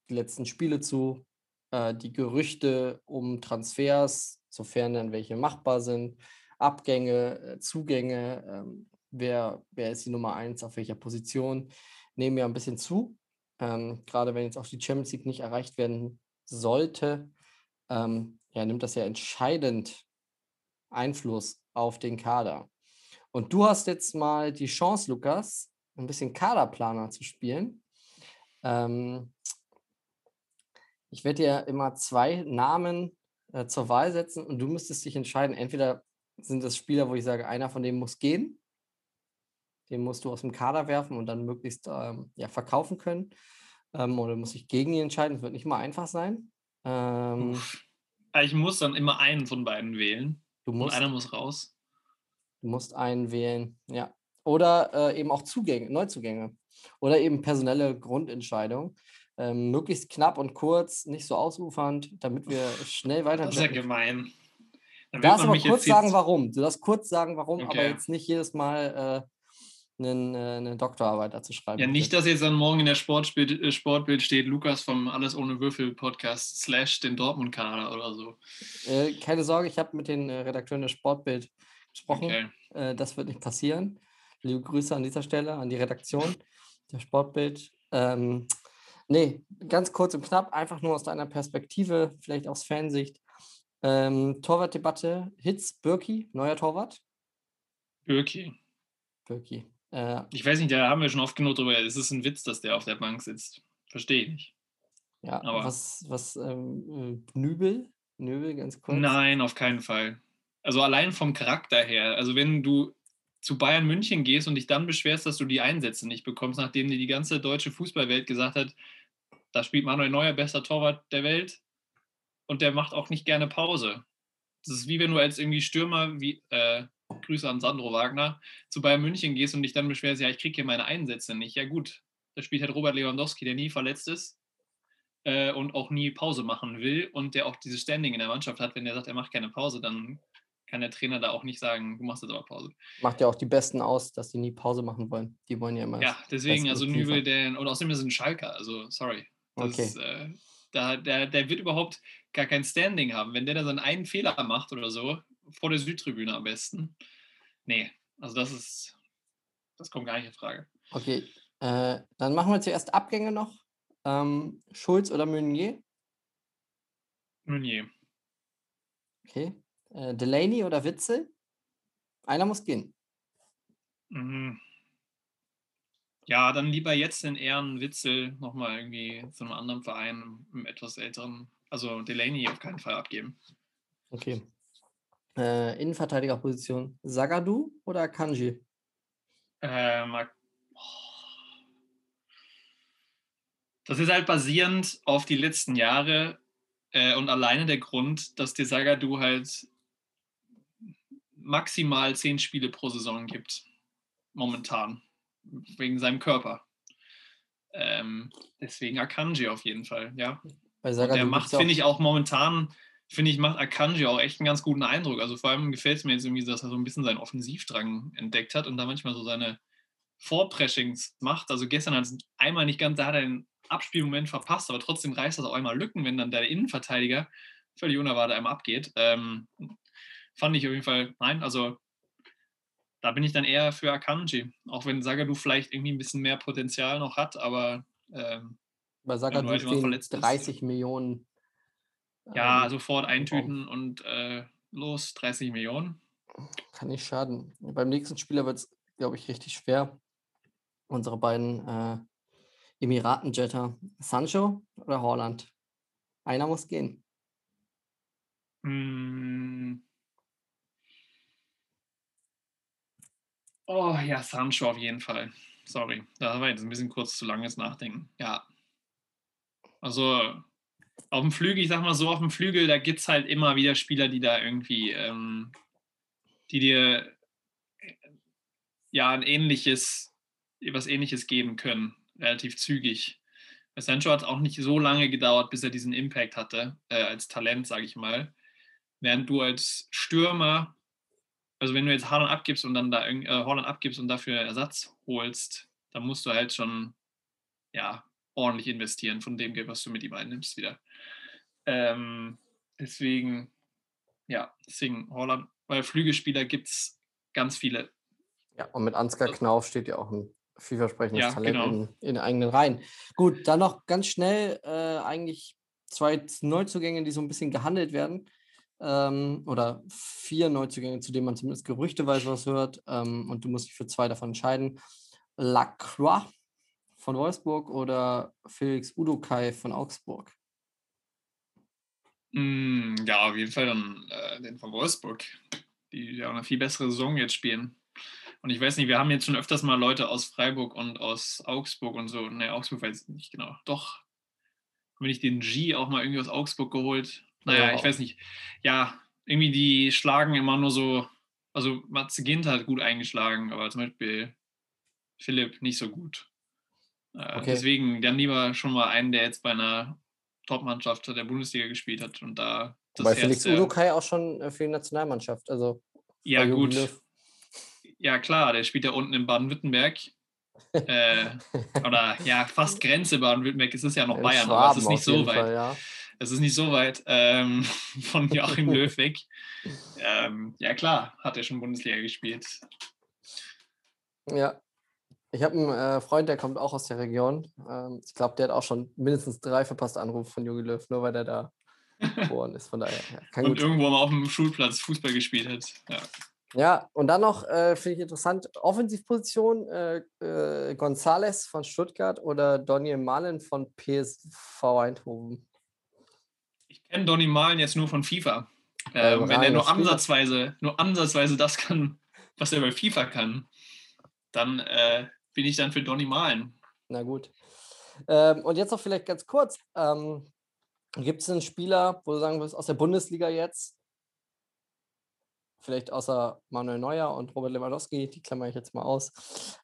die letzten Spiele zu. Äh, die Gerüchte um Transfers, sofern dann welche machbar sind, Abgänge, äh, Zugänge, ähm, wer, wer ist die Nummer eins, auf welcher Position, nehmen ja ein bisschen zu. Ähm, gerade wenn jetzt auch die Champions League nicht erreicht werden sollte, ähm, ja, nimmt das ja entscheidend Einfluss auf den Kader. Und du hast jetzt mal die Chance, Lukas, ein bisschen Kaderplaner zu spielen. Ähm, ich werde dir immer zwei Namen äh, zur Wahl setzen und du müsstest dich entscheiden. Entweder sind das Spieler, wo ich sage, einer von denen muss gehen, den musst du aus dem Kader werfen und dann möglichst ähm, ja, verkaufen können. Ähm, oder muss ich gegen ihn entscheiden? Das wird nicht mal einfach sein. Ähm, ich muss dann immer einen von beiden wählen. Du musst, und einer muss raus. Du musst einen wählen, ja. Oder äh, eben auch Zugänge, Neuzugänge. Oder eben personelle Grundentscheidung. Ähm, möglichst knapp und kurz, nicht so ausufernd, damit wir schnell weiter. Das ist ja gemein. Du darfst aber kurz sagen, warum. Du darfst kurz sagen, warum, okay. aber jetzt nicht jedes Mal einen, äh, eine Doktorarbeit dazu schreiben. Ja, nicht, dass jetzt dann morgen in der Sportbild, äh, Sportbild steht, Lukas vom Alles ohne Würfel Podcast slash den Dortmund-Kader oder so. Äh, keine Sorge, ich habe mit den äh, Redakteuren der Sportbild gesprochen. Okay. Äh, das wird nicht passieren. Liebe Grüße an dieser Stelle an die Redaktion der Sportbild. Ähm, nee, ganz kurz und knapp, einfach nur aus deiner Perspektive, vielleicht aus Fansicht. Ähm, Torwartdebatte, Hitz, Birki, neuer Torwart. Birki. Birki. Äh, Ich weiß nicht, da haben wir schon oft genug drüber. Es ist ein Witz, dass der auf der Bank sitzt. Verstehe ich nicht. ja, Aber- was, was ähm, äh, Nübel? Nübel, ganz kurz. Nein, auf keinen Fall. Also allein vom Charakter her. Also wenn du zu Bayern München gehst und dich dann beschwerst, dass du die Einsätze nicht bekommst, nachdem dir die ganze deutsche Fußballwelt gesagt hat, da spielt Manuel Neuer bester Torwart der Welt und der macht auch nicht gerne Pause. Das ist wie wenn du als irgendwie Stürmer, wie äh, Grüße an Sandro Wagner, zu Bayern München gehst und dich dann beschwerst, ja, ich kriege hier meine Einsätze nicht. Ja gut, da spielt halt Robert Lewandowski, der nie verletzt ist äh, und auch nie Pause machen will und der auch dieses Standing in der Mannschaft hat, wenn der sagt, er macht keine Pause, dann kann der Trainer da auch nicht sagen, du machst jetzt aber Pause. Macht ja auch die Besten aus, dass die nie Pause machen wollen. Die wollen ja immer. Ja, deswegen, also. Nübel, der, und außerdem ist es ein Schalker, also sorry. Das, Okay. äh, da, der, der wird überhaupt gar kein Standing haben. Wenn der da seinen einen Fehler macht oder so, vor der Südtribüne am besten. Nee, also das ist, das kommt gar nicht in Frage. Okay, äh, dann machen wir zuerst Abgänge noch. Ähm, Schulz oder Meunier? Meunier. Okay. Äh, Delaney oder Witzel? Einer muss gehen. Mhm. Ja, dann lieber jetzt in Ehren Witzel nochmal irgendwie zu einem anderen Verein, einem etwas älteren, also Delaney auf keinen Fall abgeben. Okay. Äh, Innenverteidigerposition. Sagadu oder Kanji? Äh, oh. Das ist halt basierend auf die letzten Jahre äh, und alleine der Grund, dass dir Sagadu halt maximal zehn Spiele pro Saison gibt. Momentan. Wegen seinem Körper. Ähm, deswegen Akanji auf jeden Fall, ja. Sagadu der macht, finde ich, auch momentan, finde ich, macht Akanji auch echt einen ganz guten Eindruck. Also vor allem gefällt es mir jetzt irgendwie, dass er so ein bisschen seinen Offensivdrang entdeckt hat und da manchmal so seine Vorpressings macht. Also gestern hat es einmal nicht ganz, da hat er den Abspielmoment verpasst, aber trotzdem reißt das auch einmal Lücken, wenn dann der Innenverteidiger völlig unerwartet einmal abgeht. Ähm, fand ich auf jeden Fall, nein, also da bin ich dann eher für Akanji. Auch wenn Sagadu vielleicht irgendwie ein bisschen mehr Potenzial noch hat, aber ähm, Bei Sagadu halt stehen verletzt ist. 30 Millionen. Ja, ähm, sofort eintüten und äh, los, 30 Millionen. Kann nicht schaden. Beim nächsten Spieler wird es, glaube ich, richtig schwer. Unsere beiden äh, Emiratenjetter. Sancho oder Holland? Einer muss gehen. Mm. Oh ja, Sancho auf jeden Fall. Sorry, da war jetzt ein bisschen kurz zu langes Nachdenken. Ja. Also auf dem Flügel, ich sag mal so, auf dem Flügel, da gibt es halt immer wieder Spieler, die da irgendwie, ähm, die dir äh, ja ein ähnliches, was ähnliches geben können, relativ zügig. Bei Sancho hat es auch nicht so lange gedauert, bis er diesen Impact hatte, äh, als Talent, sage ich mal. Während du als Stürmer, also wenn du jetzt Haaland abgibst und dann da äh, Holland abgibst und dafür Ersatz holst, dann musst du halt schon ja, ordentlich investieren von dem Geld, was du mit ihm einnimmst wieder. Ähm, deswegen, ja, deswegen Holland, weil Flügelspieler gibt es ganz viele. Ja, und mit Ansgar Knauf steht ja auch ein vielversprechendes Ja, Talent genau. in, in eigenen Reihen. Gut, dann noch ganz schnell äh, eigentlich zwei Neuzugänge, die so ein bisschen gehandelt werden. Ähm, oder vier Neuzugänge, zu denen man zumindest gerüchteweise was hört. Ähm, und du musst dich für zwei davon entscheiden. Lacroix von Wolfsburg oder Felix Udokai von Augsburg. Mm, ja, auf jeden Fall dann äh, den von Wolfsburg, die ja auch eine viel bessere Saison jetzt spielen. Und ich weiß nicht, wir haben jetzt schon öfters mal Leute aus Freiburg und aus Augsburg und so. Ne, Augsburg weiß ich nicht genau. Doch, haben wir nicht den G auch mal irgendwie aus Augsburg geholt? Naja, Ja. ich weiß nicht. Ja, irgendwie die schlagen immer nur so. Also Matze Gint hat gut eingeschlagen, aber zum Beispiel Philipp nicht so gut. Äh, Okay. Deswegen dann lieber schon mal einen, der jetzt bei einer Top-Mannschaft der Bundesliga gespielt hat und da das Herz Felix Udokai auch schon äh, für die Nationalmannschaft. Also Ja, gut. Löw. Ja, klar, der spielt ja unten in Baden-Württemberg. äh, oder ja, fast Grenze Baden-Württemberg. Es ist ja noch In Bayern, aber es ist Schwaben nicht so weit. Fall, ja. Es ist nicht so weit ähm, von Joachim Löw weg. Ähm, ja, klar, hat er schon Bundesliga gespielt. Ja. Ich habe einen äh, Freund, der kommt auch aus der Region. Ähm, ich glaube, der hat auch schon mindestens drei verpasste Anrufe von Jogi Löw, nur weil der da geboren ist. Von daher, ja, Und irgendwo mal auf dem Schulplatz Fußball gespielt hat. Ja. Ja, und dann noch, äh, finde ich interessant, Offensivposition, äh, äh, Gonzales von Stuttgart oder Daniel Malen von PSV Eindhoven. Ich kenne Donny Malen jetzt nur von FIFA. Ähm, wenn er nur ansatzweise, nur ansatzweise das kann, was er bei FIFA kann, dann äh, bin ich dann für Donny Malen. Na gut. Ähm, und jetzt noch vielleicht ganz kurz. Ähm, Gibt es einen Spieler, wo du sagen würdest, aus der Bundesliga jetzt, vielleicht außer Manuel Neuer und Robert Lewandowski, die klammere ich jetzt mal aus,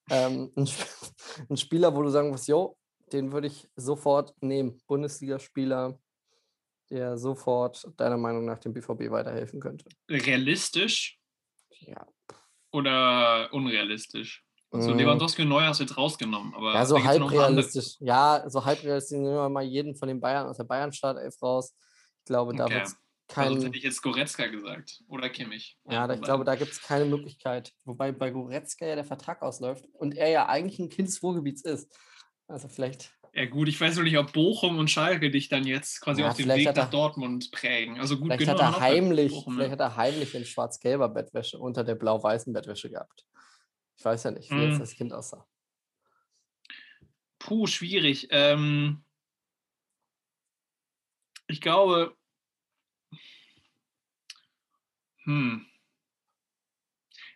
ähm, ein Spieler, wo du sagen würdest, jo, den würde ich sofort nehmen. Bundesligaspieler, der sofort deiner Meinung nach dem BVB weiterhelfen könnte. Realistisch Ja, oder unrealistisch? Also Mm. Lewandowski und Neuer hast du jetzt rausgenommen, aber Ja, so halb realistisch. Ja, so halb realistisch nehmen wir mal jeden von den Bayern aus der Bayern-Startelf raus. Ich glaube, da Okay. wird es Also kein. hätte ich jetzt Goretzka gesagt oder Kimmich. ja, da, ich glaube, da gibt es keine Möglichkeit. Wobei bei Goretzka ja der Vertrag ausläuft und er ja eigentlich ein Kind des Ruhrgebiets ist. Also vielleicht. Ja gut, ich weiß noch nicht, ob Bochum und Schalke dich dann jetzt quasi Ja, auf den Weg nach er- Dortmund prägen. Also gut Vielleicht genug hat er heimlich, Bochum, vielleicht hat er heimlich in schwarz-gelber Bettwäsche unter der blau-weißen Bettwäsche gehabt. Ich weiß ja nicht, wie jetzt Mm. das Kind aussah. Puh, schwierig. Ähm, ich glaube, hm,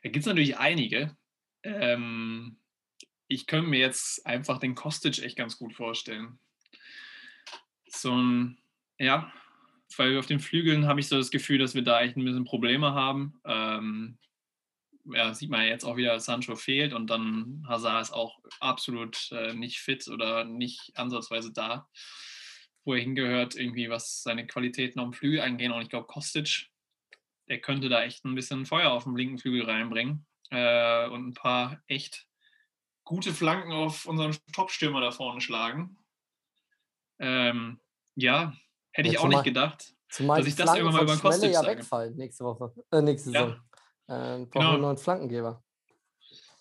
da gibt es natürlich einige. Ähm, ich könnte mir jetzt einfach den Kostic echt ganz gut vorstellen. So ein, ja, weil auf den Flügeln habe ich so das Gefühl, dass wir da echt ein bisschen Probleme haben. Ähm, ja, sieht man ja jetzt auch wieder, Sancho fehlt und dann Hazard ist auch absolut äh, nicht fit oder nicht ansatzweise da, wo er hingehört, irgendwie was seine Qualitäten am Flügel angehen. Und ich glaube, Kostic, der könnte da echt ein bisschen Feuer auf dem linken Flügel reinbringen äh, und ein paar echt gute Flanken auf unseren Top-Stürmer da vorne schlagen. Ähm, ja, hätte ich Jetzt auch nicht gedacht. Zumal Dass ich das irgendwann mal über Schmelle Kostic ja sage. wegfallen nächste Woche, äh, nächste Ja. Saison. Äh, brauchen Genau. wir einen neuen Flankengeber.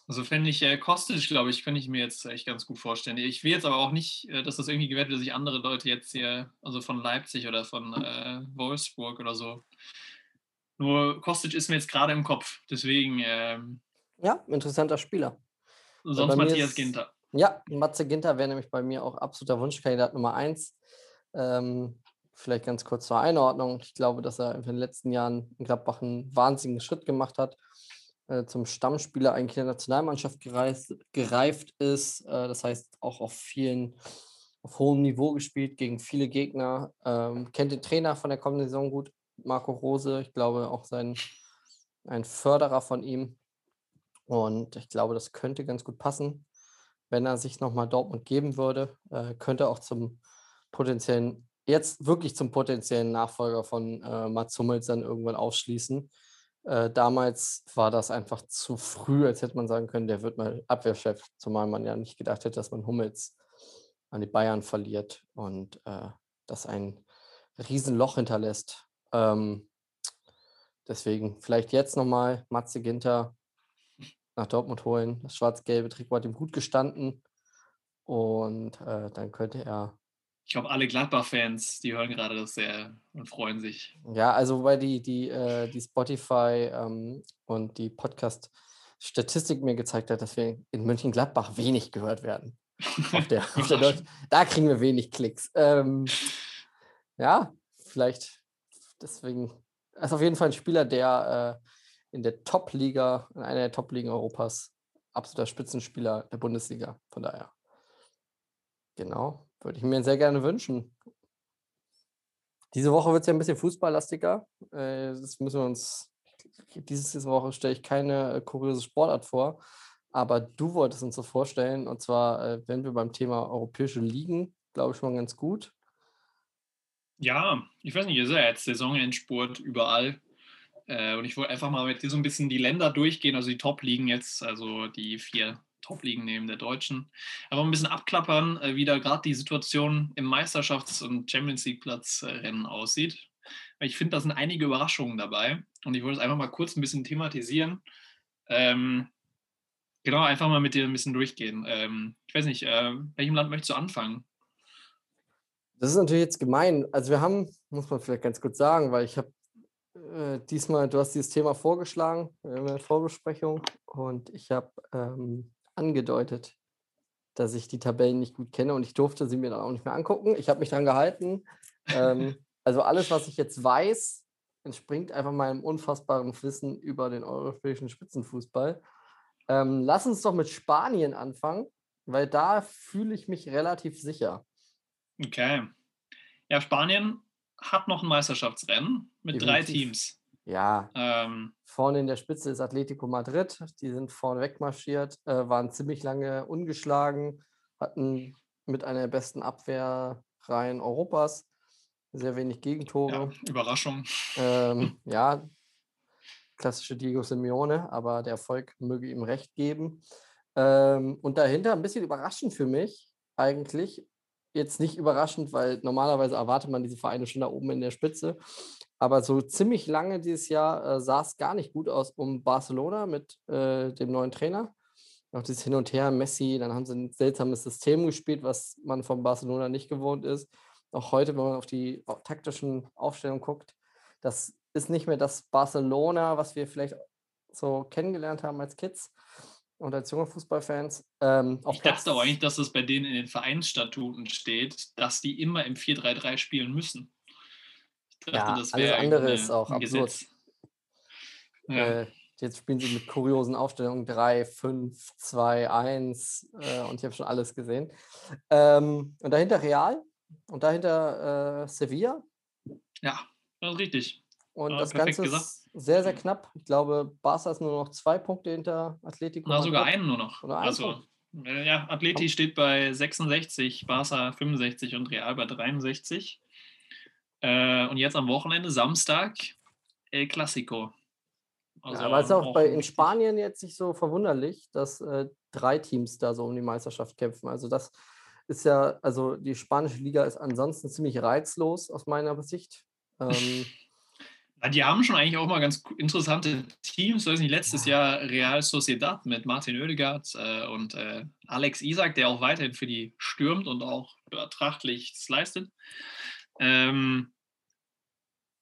Also fände ich äh, Kostic, glaube ich, könnte ich mir jetzt echt ganz gut vorstellen. Ich will jetzt aber auch nicht, äh, dass das irgendwie gewährt wird, dass ich andere Leute jetzt hier, also von Leipzig oder von äh, Wolfsburg oder so. Nur Kostic ist mir jetzt gerade im Kopf. Deswegen ähm, Ja, interessanter Spieler. Sonst Matthias ist- Ginter. Ja, Matze Ginter wäre nämlich bei mir auch absoluter Wunschkandidat Nummer eins. Ähm, vielleicht ganz kurz zur Einordnung. Ich glaube, dass er in den letzten Jahren in Gladbach einen wahnsinnigen Schritt gemacht hat, äh, zum Stammspieler eigentlich der Nationalmannschaft gereist, gereift ist. Äh, das heißt, auch auf vielen, auf hohem Niveau gespielt, gegen viele Gegner. Ähm, kennt den Trainer von der kommenden Saison gut, Marco Rose. Ich glaube, auch sein, ein Förderer von ihm. Und ich glaube, das könnte ganz gut passen wenn er sich nochmal Dortmund geben würde, äh, könnte auch zum potenziellen, jetzt wirklich zum potenziellen Nachfolger von äh, Mats Hummels dann irgendwann aufschließen. Äh, damals war das einfach zu früh, als hätte man sagen können, der wird mal Abwehrchef, zumal man ja nicht gedacht hätte, dass man Hummels an die Bayern verliert und äh, das ein Riesenloch hinterlässt. Ähm, deswegen vielleicht jetzt nochmal Matze Ginter nach Dortmund holen. Das schwarz-gelbe Trikot hat ihm gut gestanden. Und äh, dann könnte er, Ich glaube, alle Gladbach-Fans, die hören gerade das sehr und freuen sich. ja, also wobei die, die, äh, die Spotify ähm, und die Podcast-Statistik mir gezeigt hat, dass wir in Mönchengladbach wenig gehört werden. Auf der, auf der Deutsch, da kriegen wir wenig Klicks. Ähm, ja, vielleicht deswegen. Er ist auf jeden Fall ein Spieler, der äh, in der Top-Liga, in einer der Top-Ligen Europas, absoluter Spitzenspieler der Bundesliga. Von daher. Genau, würde ich mir sehr gerne wünschen. Diese Woche wird es ja ein bisschen fußballlastiger. Äh, das müssen wir uns. Diese Woche stelle ich keine äh, kuriose Sportart vor. Aber du wolltest uns so vorstellen, und zwar, äh, wenn wir beim Thema europäische Ligen, glaube ich schon mal ganz gut. Ja, ich weiß nicht, ist ja jetzt Saisonendspurt überall. Äh, und ich wollte einfach mal mit dir so ein bisschen die Länder durchgehen, also die Top-Ligen jetzt, also die vier Top-Ligen neben der deutschen. Aber ein bisschen abklappern, äh, wie da gerade die Situation im Meisterschafts- und Champions League-Platzrennen aussieht. Weil ich finde, da sind einige Überraschungen dabei. Und ich wollte es einfach mal kurz ein bisschen thematisieren. Ähm, genau, einfach mal mit dir ein bisschen durchgehen. Ähm, ich weiß nicht, äh, welchem Land möchtest du anfangen? Das ist natürlich jetzt gemein. Also wir haben, muss man vielleicht ganz kurz sagen, weil ich habe äh, diesmal, du hast dieses Thema vorgeschlagen, haben eine Vorbesprechung und ich habe ähm, angedeutet, dass ich die Tabellen nicht gut kenne und ich durfte sie mir dann auch nicht mehr angucken. Ich habe mich daran gehalten. ähm, also alles, was ich jetzt weiß, entspringt einfach meinem unfassbaren Wissen über den europäischen Spitzenfußball. Ähm, lass uns doch mit Spanien anfangen, weil da fühle ich mich relativ sicher. Okay. Ja, Spanien hat noch ein Meisterschaftsrennen mit Definitiv. drei Teams. Ja. Ähm, vorne in der Spitze ist Atletico Madrid. Die sind vorne wegmarschiert, äh, waren ziemlich lange ungeschlagen, hatten mit einer der besten Abwehrreihen Europas sehr wenig Gegentore. Ja, Überraschung. Ähm, ja, klassische Diego Simeone, aber der Erfolg möge ihm recht geben. Ähm, und dahinter ein bisschen überraschend für mich eigentlich. Jetzt nicht überraschend, weil normalerweise erwartet man diese Vereine schon da oben in der Spitze. Aber so ziemlich lange dieses Jahr äh, sah es gar nicht gut aus um Barcelona mit äh, dem neuen Trainer. Auch dieses Hin und Her, Messi, dann haben sie ein seltsames System gespielt, was man von Barcelona nicht gewohnt ist. Auch heute, wenn man auf die taktischen Aufstellungen guckt, das ist nicht mehr das Barcelona, was wir vielleicht so kennengelernt haben als Kids und als junge Fußballfans. Ähm, ich dachte aber eigentlich, dass das bei denen in den Vereinsstatuten steht, dass die immer im 4-3-3 spielen müssen. Ich dachte, ja, das alles andere ist auch absurd. Ja. Äh, jetzt spielen sie mit kuriosen Aufstellungen 3, 5, 2, 1 äh, und ich habe schon alles gesehen. Ähm, und dahinter Real und dahinter äh, Sevilla. Ja, das ist richtig. Und ja, das Ganze gesagt. ist sehr, sehr knapp. Ich glaube, Barca ist nur noch zwei Punkte hinter Atletico. Na, sogar einen nur noch. Oder also, äh, ja, Atleti steht bei 66, Barca 65 und Real bei 63. Äh, und jetzt am Wochenende, Samstag, El Clasico. Also ja, aber es ist auch, auch bei, in Spanien jetzt nicht so verwunderlich, dass äh, drei Teams da so um die Meisterschaft kämpfen. Also das ist ja, also die spanische Liga ist ansonsten ziemlich reizlos aus meiner Sicht. Ähm, die haben schon eigentlich auch mal ganz interessante Teams. weiß nicht, letztes Jahr Real Sociedad mit Martin Oedegaard äh, und äh, Alex Isak, der auch weiterhin für die stürmt und auch betrachtlich leistet. Ähm,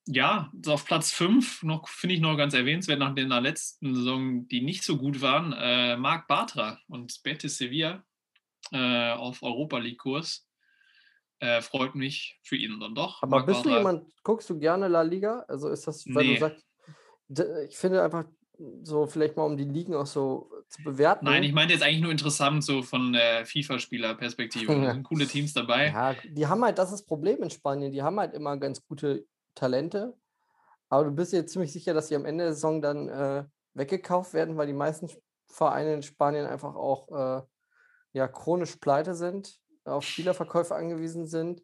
ja, auf Platz 5 noch finde ich noch ganz erwähnenswert nach der letzten Saison, die nicht so gut waren, äh, Marc Bartra und Betis Sevilla äh, auf Europa League Kurs. Äh, freut mich für ihn dann doch. Aber bist du jemand, guckst du gerne La Liga? Also ist das, weil nee. du sagst, ich finde einfach so vielleicht mal um die Ligen auch so zu bewerten. Nein, ich meine jetzt eigentlich nur interessant so von der FIFA-Spieler-Perspektive. Da sind coole Teams dabei. Ja, die haben halt, das ist das Problem in Spanien, die haben halt immer ganz gute Talente. Aber du bist dir ziemlich sicher, dass sie am Ende der Saison dann äh, weggekauft werden, weil die meisten Vereine in Spanien einfach auch äh, ja, chronisch pleite sind auf Spielerverkäufe angewiesen sind,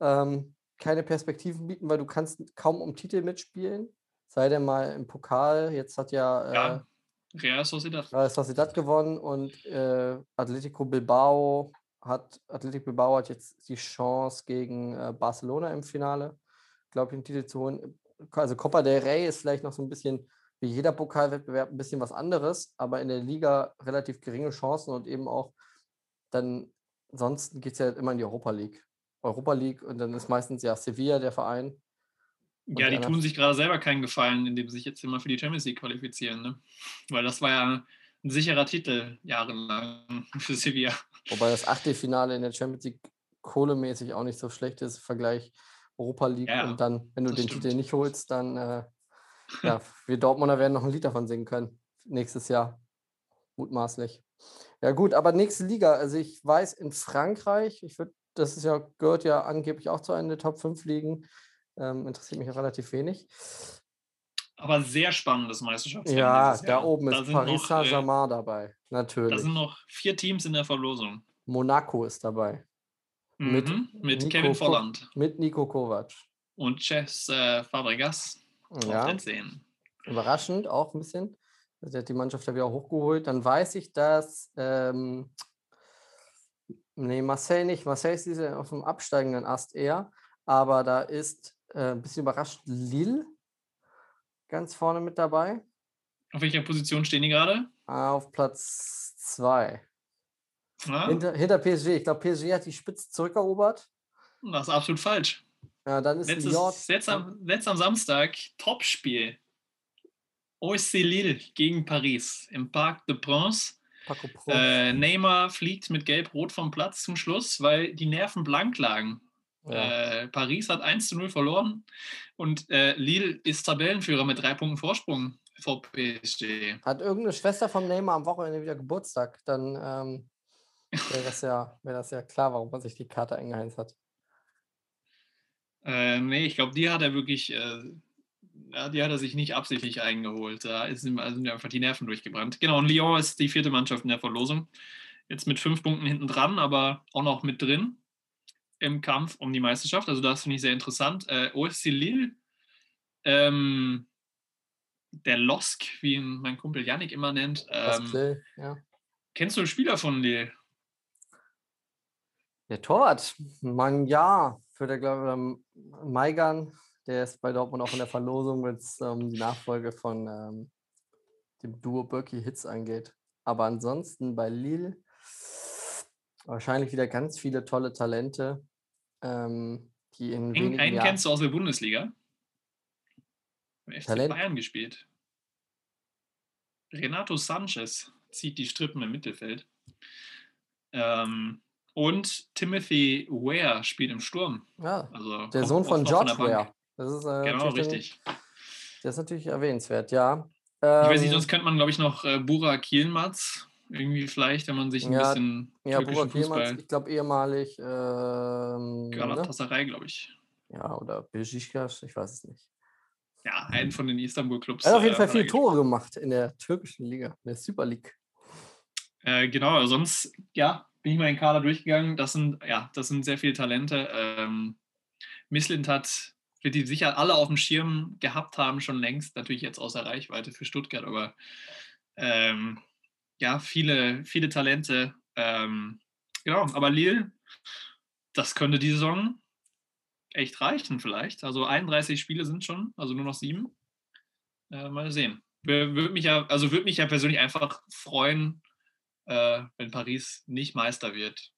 ähm, keine Perspektiven bieten, weil du kannst kaum um Titel mitspielen. Sei denn mal im Pokal. Jetzt hat ja, ja äh, Real Sociedad. Real Sociedad gewonnen und äh, Atletico Bilbao hat Atletico Bilbao hat jetzt die Chance gegen äh, Barcelona im Finale, glaube ich, einen Titel zu holen. Also Copa del Rey ist vielleicht noch so ein bisschen wie jeder Pokalwettbewerb ein bisschen was anderes, aber in der Liga relativ geringe Chancen und eben auch dann ansonsten geht es ja immer in die Europa League. Europa League und dann ist meistens ja Sevilla der Verein. Ja, die tun sich gerade selber keinen Gefallen, indem sie sich jetzt immer für die Champions League qualifizieren. Ne? Weil das war ja ein sicherer Titel jahrelang für Sevilla. Wobei das Achtelfinale in der Champions League kohlemäßig auch nicht so schlecht ist im Vergleich Europa League. Ja, und dann, wenn du den stimmt. Titel nicht holst, dann, äh, ja, wir Dortmunder werden noch ein Lied davon singen können. Nächstes Jahr. Mutmaßlich. Ja, gut, aber nächste Liga. Also ich weiß, in Frankreich, ich würde, das ist ja, gehört ja angeblich auch zu einem der Top 5 Ligen. Ähm, interessiert mich ja relativ wenig. Aber sehr spannendes Meisterschaftsrennen. Ja, da oben ist Paris äh, Saint-Germain äh, dabei. Natürlich. Da sind noch vier Teams in der Verlosung. Monaco ist dabei. Mhm, mit, mit Nico Kevin Volland. Mit Nico Kovac. Und Chess äh, Fabregas ja. auf den 10. Überraschend auch ein bisschen. Also der hat die Mannschaft ja wieder hochgeholt. Dann weiß ich, dass. Ähm, nee, Marseille nicht. Marseille ist diese auf dem absteigenden Ast eher. Aber da ist äh, ein bisschen überrascht Lille ganz vorne mit dabei. Auf welcher Position stehen die gerade? Auf Platz 2. Ja, Hinter, hinter PSG. Ich glaube, PSG hat die Spitze zurückerobert. das ist absolut falsch. Ja, dann ist Letztes, Lyon. letzt, am, letzt am Samstag Topspiel. OSC Lille gegen Paris im Parc de Prince. Äh, Neymar fliegt mit Gelb-Rot vom Platz zum Schluss, weil die Nerven blank lagen. ja. Äh, Paris hat 1 zu 0 verloren und äh, Lille ist Tabellenführer mit drei Punkten Vorsprung vor PSG. Hat irgendeine Schwester vom Neymar am Wochenende wieder Geburtstag, dann ähm, wäre das, ja, wär das ja klar, warum man sich die Karte eingeheizt hat. Äh, nee, ich glaube, die hat er wirklich, äh, ja, die hat er sich nicht absichtlich eingeholt. Da also sind ihm einfach die Nerven durchgebrannt. Genau, und Lyon ist die vierte Mannschaft in der Verlosung. Jetzt mit fünf Punkten hinten dran, aber auch noch mit drin im Kampf um die Meisterschaft. Also das finde ich sehr interessant. Äh, OFC Lille, ähm, der Losk, wie ihn mein Kumpel Yannick immer nennt. Ähm, ja. kennst du einen Spieler von Lille? Der Torwart, Manja, für der, glaube ich, Maigan, der ist bei Dortmund auch in der Verlosung, wenn es um die Nachfolge von ähm, dem Duo Birky Hits angeht. Aber ansonsten bei Lille wahrscheinlich wieder ganz viele tolle Talente, ähm, die in Einen, einen kennst du aus der Bundesliga? Im FC Talent? Bayern gespielt. Renato Sanchez zieht die Strippen im Mittelfeld. Ähm, und Timothy Ware spielt im Sturm. Ja, Also der Sohn von George. Ware. Das ist, äh, Genau, dann- richtig. Das ist natürlich erwähnenswert, ja. Ich weiß nicht, Ähm, sonst könnte man, glaube ich, noch äh, Burak Yilmaz irgendwie vielleicht, wenn man sich ein Ja, bisschen ja, Burak Yilmaz, Fußball, ich glaube ehemalig, ähm, ne? Galatasaray, glaube ich. ja, oder Besiktas, ich weiß es nicht. Ja, einen von den Istanbul-Clubs. Er hat auf jeden äh, Fall viele. Tore gemacht in der türkischen Liga, in der Super League. Äh, genau, sonst, ja, bin ich mal den Kader durchgegangen. Das sind, ja, das sind sehr viele Talente. Ähm, Mislint hat, wird die sicher alle auf dem Schirm gehabt haben, schon längst, natürlich jetzt außer Reichweite für Stuttgart, aber ähm, ja, viele, viele Talente. Ähm, genau, aber Lille, das könnte die Saison echt reichen, vielleicht. Also 31 Spiele sind schon, also nur noch sieben. Äh, mal sehen. Würde mich ja, also würde mich ja persönlich einfach freuen, äh, wenn Paris nicht Meister wird.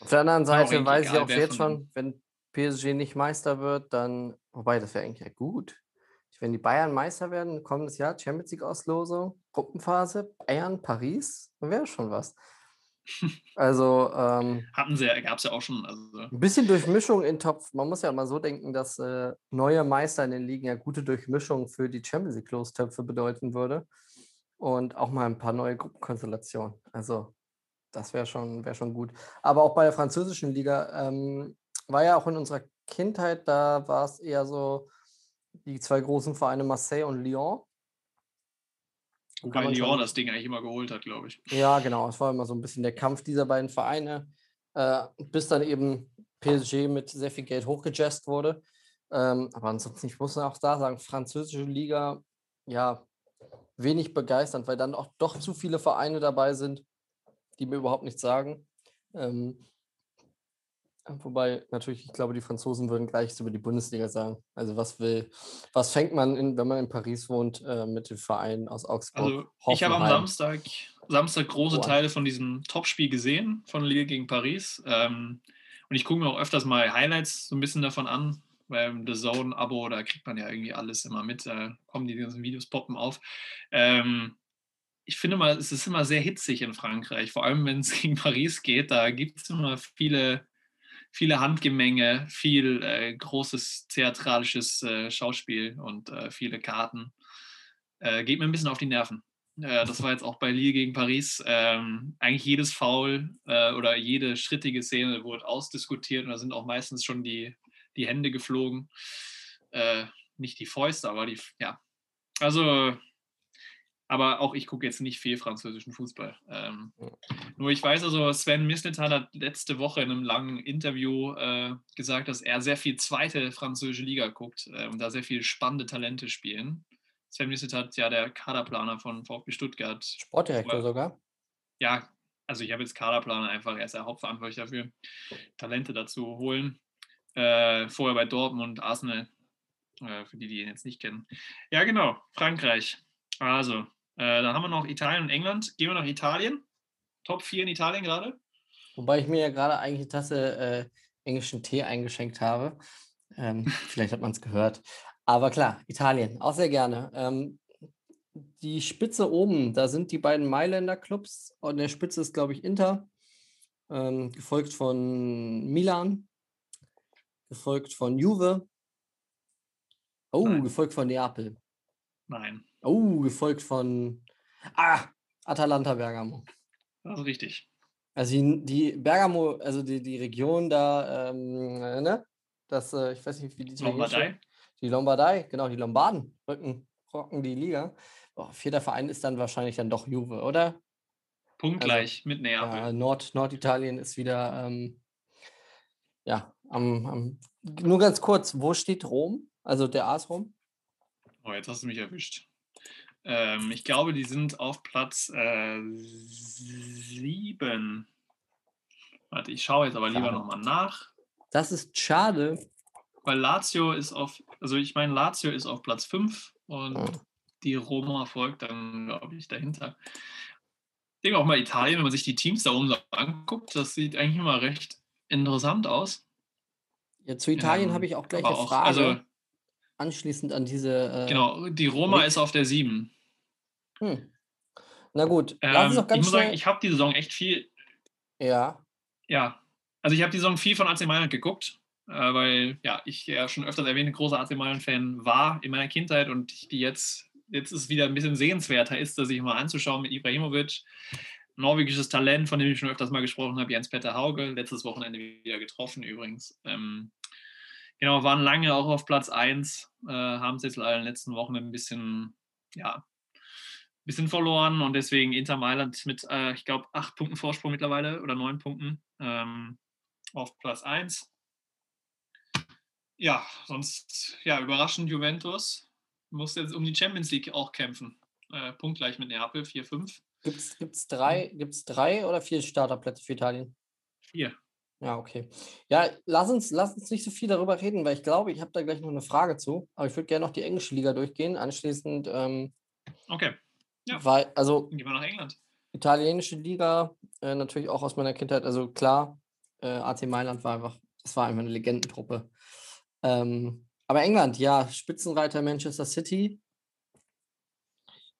Auf der anderen Genau, Seite weiß ich auch jetzt schon, wenn PSG nicht Meister wird, dann, wobei das wäre eigentlich ja gut. Wenn die Bayern Meister werden, kommendes Jahr, Champions League Auslosung, Gruppenphase, Bayern, Paris, dann wäre schon was. Also ähm, Hatten sie ja, gab es ja auch schon. Also, ein bisschen Durchmischung in Topf. Man muss ja mal so denken, dass äh, neue Meister in den Ligen ja gute Durchmischung für die Champions League Lostöpfe bedeuten würde. Und auch mal ein paar neue Gruppenkonstellationen. Also das wäre schon, wär schon gut. Aber auch bei der französischen Liga ähm, war ja auch in unserer Kindheit, da war es eher so die zwei großen Vereine Marseille und Lyon. Und weil Lyon das Ding eigentlich immer geholt hat, glaube ich. ja, genau. Es war immer so ein bisschen der Kampf dieser beiden Vereine, äh, bis dann eben PSG mit sehr viel Geld hochgejazzt wurde. Ähm, aber ansonsten, ich muss auch da sagen, französische Liga, ja, wenig begeisternd, weil dann auch doch zu viele Vereine dabei sind, die mir überhaupt nichts sagen. Ähm, wobei natürlich, ich glaube, die Franzosen würden gleiches über die Bundesliga sagen. Also was will, was fängt man, in, wenn man in Paris wohnt, äh, mit den Vereinen aus Augsburg? Also ich habe am? Samstag, Samstag große Oh. Teile von diesem Topspiel gesehen, von Lille gegen Paris. Ähm, und ich gucke mir auch öfters mal Highlights so ein bisschen davon an. Beim The Zone-Abo, da kriegt man ja irgendwie alles immer mit. Da kommen die ganzen Videos poppen auf. Ähm, ich finde mal, es ist immer sehr hitzig in Frankreich, vor allem wenn es gegen Paris geht. Da gibt es immer viele, viele Handgemenge, viel äh, großes theatralisches äh, Schauspiel und äh, viele Karten. Äh, geht mir ein bisschen auf die Nerven. Äh, das war jetzt auch bei Lille gegen Paris. Ähm, eigentlich jedes Foul äh, oder jede schrittige Szene wurde ausdiskutiert und da sind auch meistens schon die, die Hände geflogen. Nicht die Fäuste, aber die, ja. Also, aber auch ich gucke jetzt nicht viel französischen Fußball. Ähm, nur ich weiß also, Sven Mislintat hat letzte Woche in einem langen Interview äh, gesagt, dass er sehr viel zweite französische Liga guckt äh, und da sehr viele spannende Talente spielen. Sven Mislintat ja der Kaderplaner von VfB Stuttgart. Sportdirektor sogar. Ja, also ich habe jetzt Kaderplaner einfach, er ist der Hauptverantwortlich dafür, Talente dazu holen. Äh, vorher bei Dortmund, Arsenal, äh, für die, die ihn jetzt nicht kennen. Ja, genau, Frankreich. Also, äh, dann haben wir noch Italien und England. Gehen wir nach Italien. Top 4 in Italien gerade. Wobei ich mir ja gerade eigentlich eine Tasse äh, englischen Tee eingeschenkt habe. Ähm, vielleicht hat man es gehört. Aber klar, Italien, auch sehr gerne. Ähm, die Spitze oben, da sind die beiden Mailänder Clubs. An der Spitze ist, glaube ich, Inter, ähm, gefolgt von Milan, gefolgt von Juve. Oh, Nein. gefolgt von Neapel. Nein, Oh, gefolgt von ah, Atalanta Bergamo. das ist richtig. Also die, die Bergamo, also die, die Region da, ähm, äh, ne? Das, äh, ich weiß nicht, wie die Lombardei. Die Lombardei, genau, die Lombarden rücken, rocken die Liga. Boah, vierter Verein ist dann wahrscheinlich dann doch Juve, oder? Punktgleich mit Neapel. Ja, Nord, Norditalien ist wieder, ähm, ja, am, am, nur ganz kurz, wo steht Rom? Also der AS Rom? Oh, jetzt hast du mich erwischt. Ähm, ich glaube, die sind auf Platz äh, sieben. Warte, ich schaue jetzt aber lieber nochmal nach. Das ist schade. Weil Lazio ist auf, also ich meine, Lazio ist auf Platz 5 und Ja. die Roma folgt dann, glaube ich, dahinter. Ich denke auch mal Italien, wenn man sich die Teams da oben so anguckt, das sieht eigentlich immer recht interessant aus. Ja, zu Italien Ähm, habe ich auch gleich eine auch- Frage. also- anschließend an diese. Äh, Genau, die Roma Rick- ist auf der 7. Hm. Na gut, Ähm, ich muss sagen, ich habe die Saison echt viel, ja, ja, also ich habe die Saison viel von AC Mailand geguckt, äh, weil ja, ich ja schon öfters erwähnt, großer AC Mailand-Fan war in meiner Kindheit und ich die jetzt, jetzt ist wieder ein bisschen sehenswerter ist, das sich mal anzuschauen mit Ibrahimovic. Norwegisches Talent, von dem ich schon öfters mal gesprochen habe, Jens-Peter Hauge, letztes Wochenende wieder getroffen übrigens. Ähm, genau, waren lange auch auf Platz 1, äh, haben es jetzt leider in den letzten Wochen ein bisschen, ja, ein bisschen verloren und deswegen Inter Mailand mit, äh, ich glaube, acht Punkten Vorsprung mittlerweile oder neun Punkten ähm, auf Platz 1. Ja, sonst, ja, überraschend Juventus muss jetzt um die Champions League auch kämpfen. Äh, punktgleich mit Neapel, 4-5. gibt es drei, gibt's drei oder vier Starterplätze für Italien? 4. Ja, okay. Ja, lass uns, lass uns nicht so viel darüber reden, weil ich glaube, ich habe da gleich noch eine Frage zu. Aber ich würde gerne noch die englische Liga durchgehen. Anschließend, ähm, Okay, Ja. weil, also dann gehen wir nach England. italienische Liga, äh, natürlich auch aus meiner Kindheit, also klar, äh, AC Mailand war einfach, das war einfach eine Legendentruppe. Ähm, aber England, ja, Spitzenreiter Manchester City.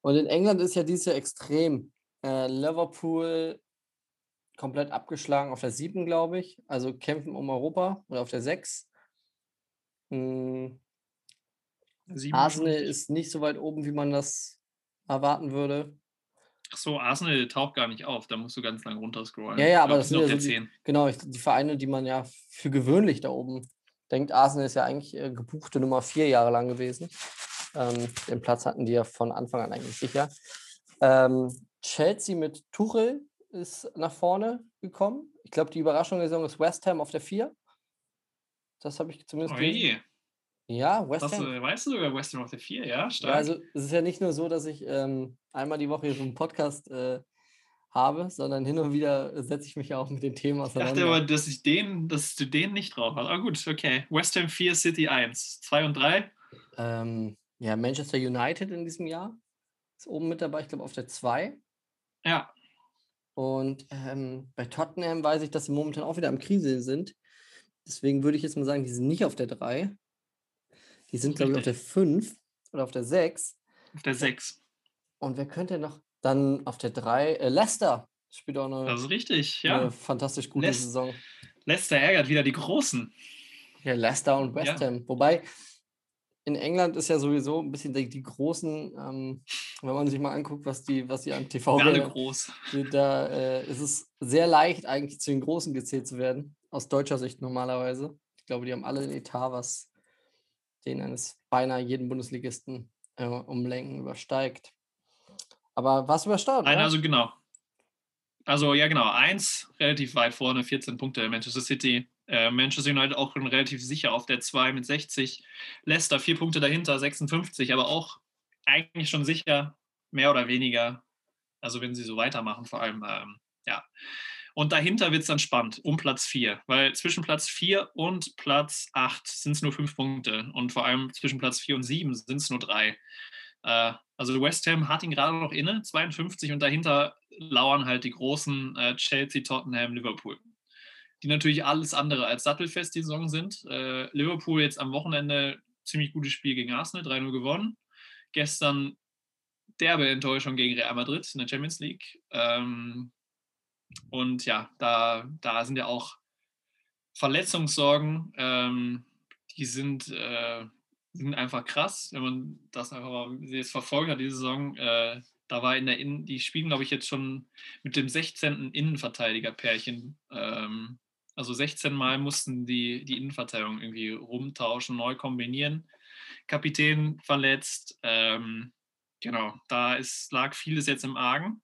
Und in England ist ja dieses Jahr extrem. Äh, Liverpool komplett abgeschlagen auf der 7, glaube ich. Also kämpfen um Europa oder auf der 6. Mm, Sieben Arsenal ist nicht so weit oben, wie man das erwarten würde. Ach so, Arsenal taucht gar nicht auf, da musst du ganz lang runterscrollen. Ja, ja, Ich aber glaub, das sind ja so die- 10. Genau, ich, die Vereine, die man ja für gewöhnlich da oben denkt. Arsenal ist ja eigentlich äh, gebuchte Nummer vier Jahre lang gewesen. Ähm, den Platz hatten die ja von Anfang an eigentlich sicher. Ähm, Chelsea mit Tuchel ist nach vorne gekommen. Ich glaube, die Überraschung der Saison ist West Ham auf der 4. Das habe ich zumindest Oh gelesen. je, Ja, West das Ham. äh, weißt du sogar West Ham auf der 4, ja? Stark. Ja, also es ist ja nicht nur so, dass ich ähm, einmal die Woche hier so einen Podcast äh, habe, sondern hin und wieder setze ich mich ja auch mit den Themen ich auseinander. dachte aber, dass, ich den, dass du den nicht drauf hast. Aber gut, okay. West Ham 4, City 1. 2 und 3. Ähm, ja, Manchester United in diesem Jahr ist oben mit dabei, ich glaube auf der 2. Ja, Und ähm, bei Tottenham weiß ich, dass sie momentan auch wieder am Krise sind. Deswegen würde ich jetzt mal sagen, die sind nicht auf der 3. Die sind, glaube ich, auf der 5 oder auf der 6. auf der 6. Und wer könnte noch dann auf der 3? Äh, Leicester spielt auch eine, Das ist richtig, eine ja. fantastisch gute Leic- Saison. Leicester ärgert wieder die Großen. Ja, Leicester und West Ja. Ham. Wobei in England ist ja sowieso ein bisschen die, die großen, ähm, wenn man sich mal anguckt, was die, was die an TV Gelder- groß. da äh, ist es sehr leicht, eigentlich zu den Großen gezählt zu werden, aus deutscher Sicht normalerweise. Ich glaube, die haben alle ein Etat, was den eines beinahe jeden Bundesligisten äh, umlenken übersteigt. Aber was übersteuert? Nein, also genau. Also ja, genau. Eins relativ weit vorne, 14 Punkte. Manchester City. Äh, Manchester United auch schon relativ sicher auf der 2 mit 60. Leicester vier Punkte dahinter, 56, aber auch eigentlich schon sicher, mehr oder weniger. Also wenn sie so weitermachen, vor allem, ähm, ja. Und dahinter wird es dann spannend, um Platz 4, weil zwischen Platz 4 und Platz 8 sind es nur fünf Punkte und vor allem zwischen Platz 4 und 7 sind es nur drei. Äh, also West Ham hat ihn gerade noch inne, 52, und dahinter lauern halt die großen äh, Chelsea, Tottenham, Liverpool, die natürlich alles andere als sattelfest die Saison sind. Äh, Liverpool jetzt am Wochenende ziemlich gutes Spiel gegen Arsenal, 3-0 gewonnen. Gestern derbe Enttäuschung gegen Real Madrid in der Champions League. Ähm, und ja, da, da sind ja auch Verletzungssorgen, ähm, die sind, äh, sind einfach krass, wenn man das einfach mal jetzt verfolgt hat, diese Saison. Äh, da war in der Innen, die spielen, glaube ich, jetzt schon mit dem 16. Innenverteidiger-Pärchen. Ähm, also 16 Mal mussten die, die Innenverteidigung irgendwie rumtauschen, neu kombinieren. Kapitän verletzt. Ähm, genau, da ist, lag vieles jetzt im Argen.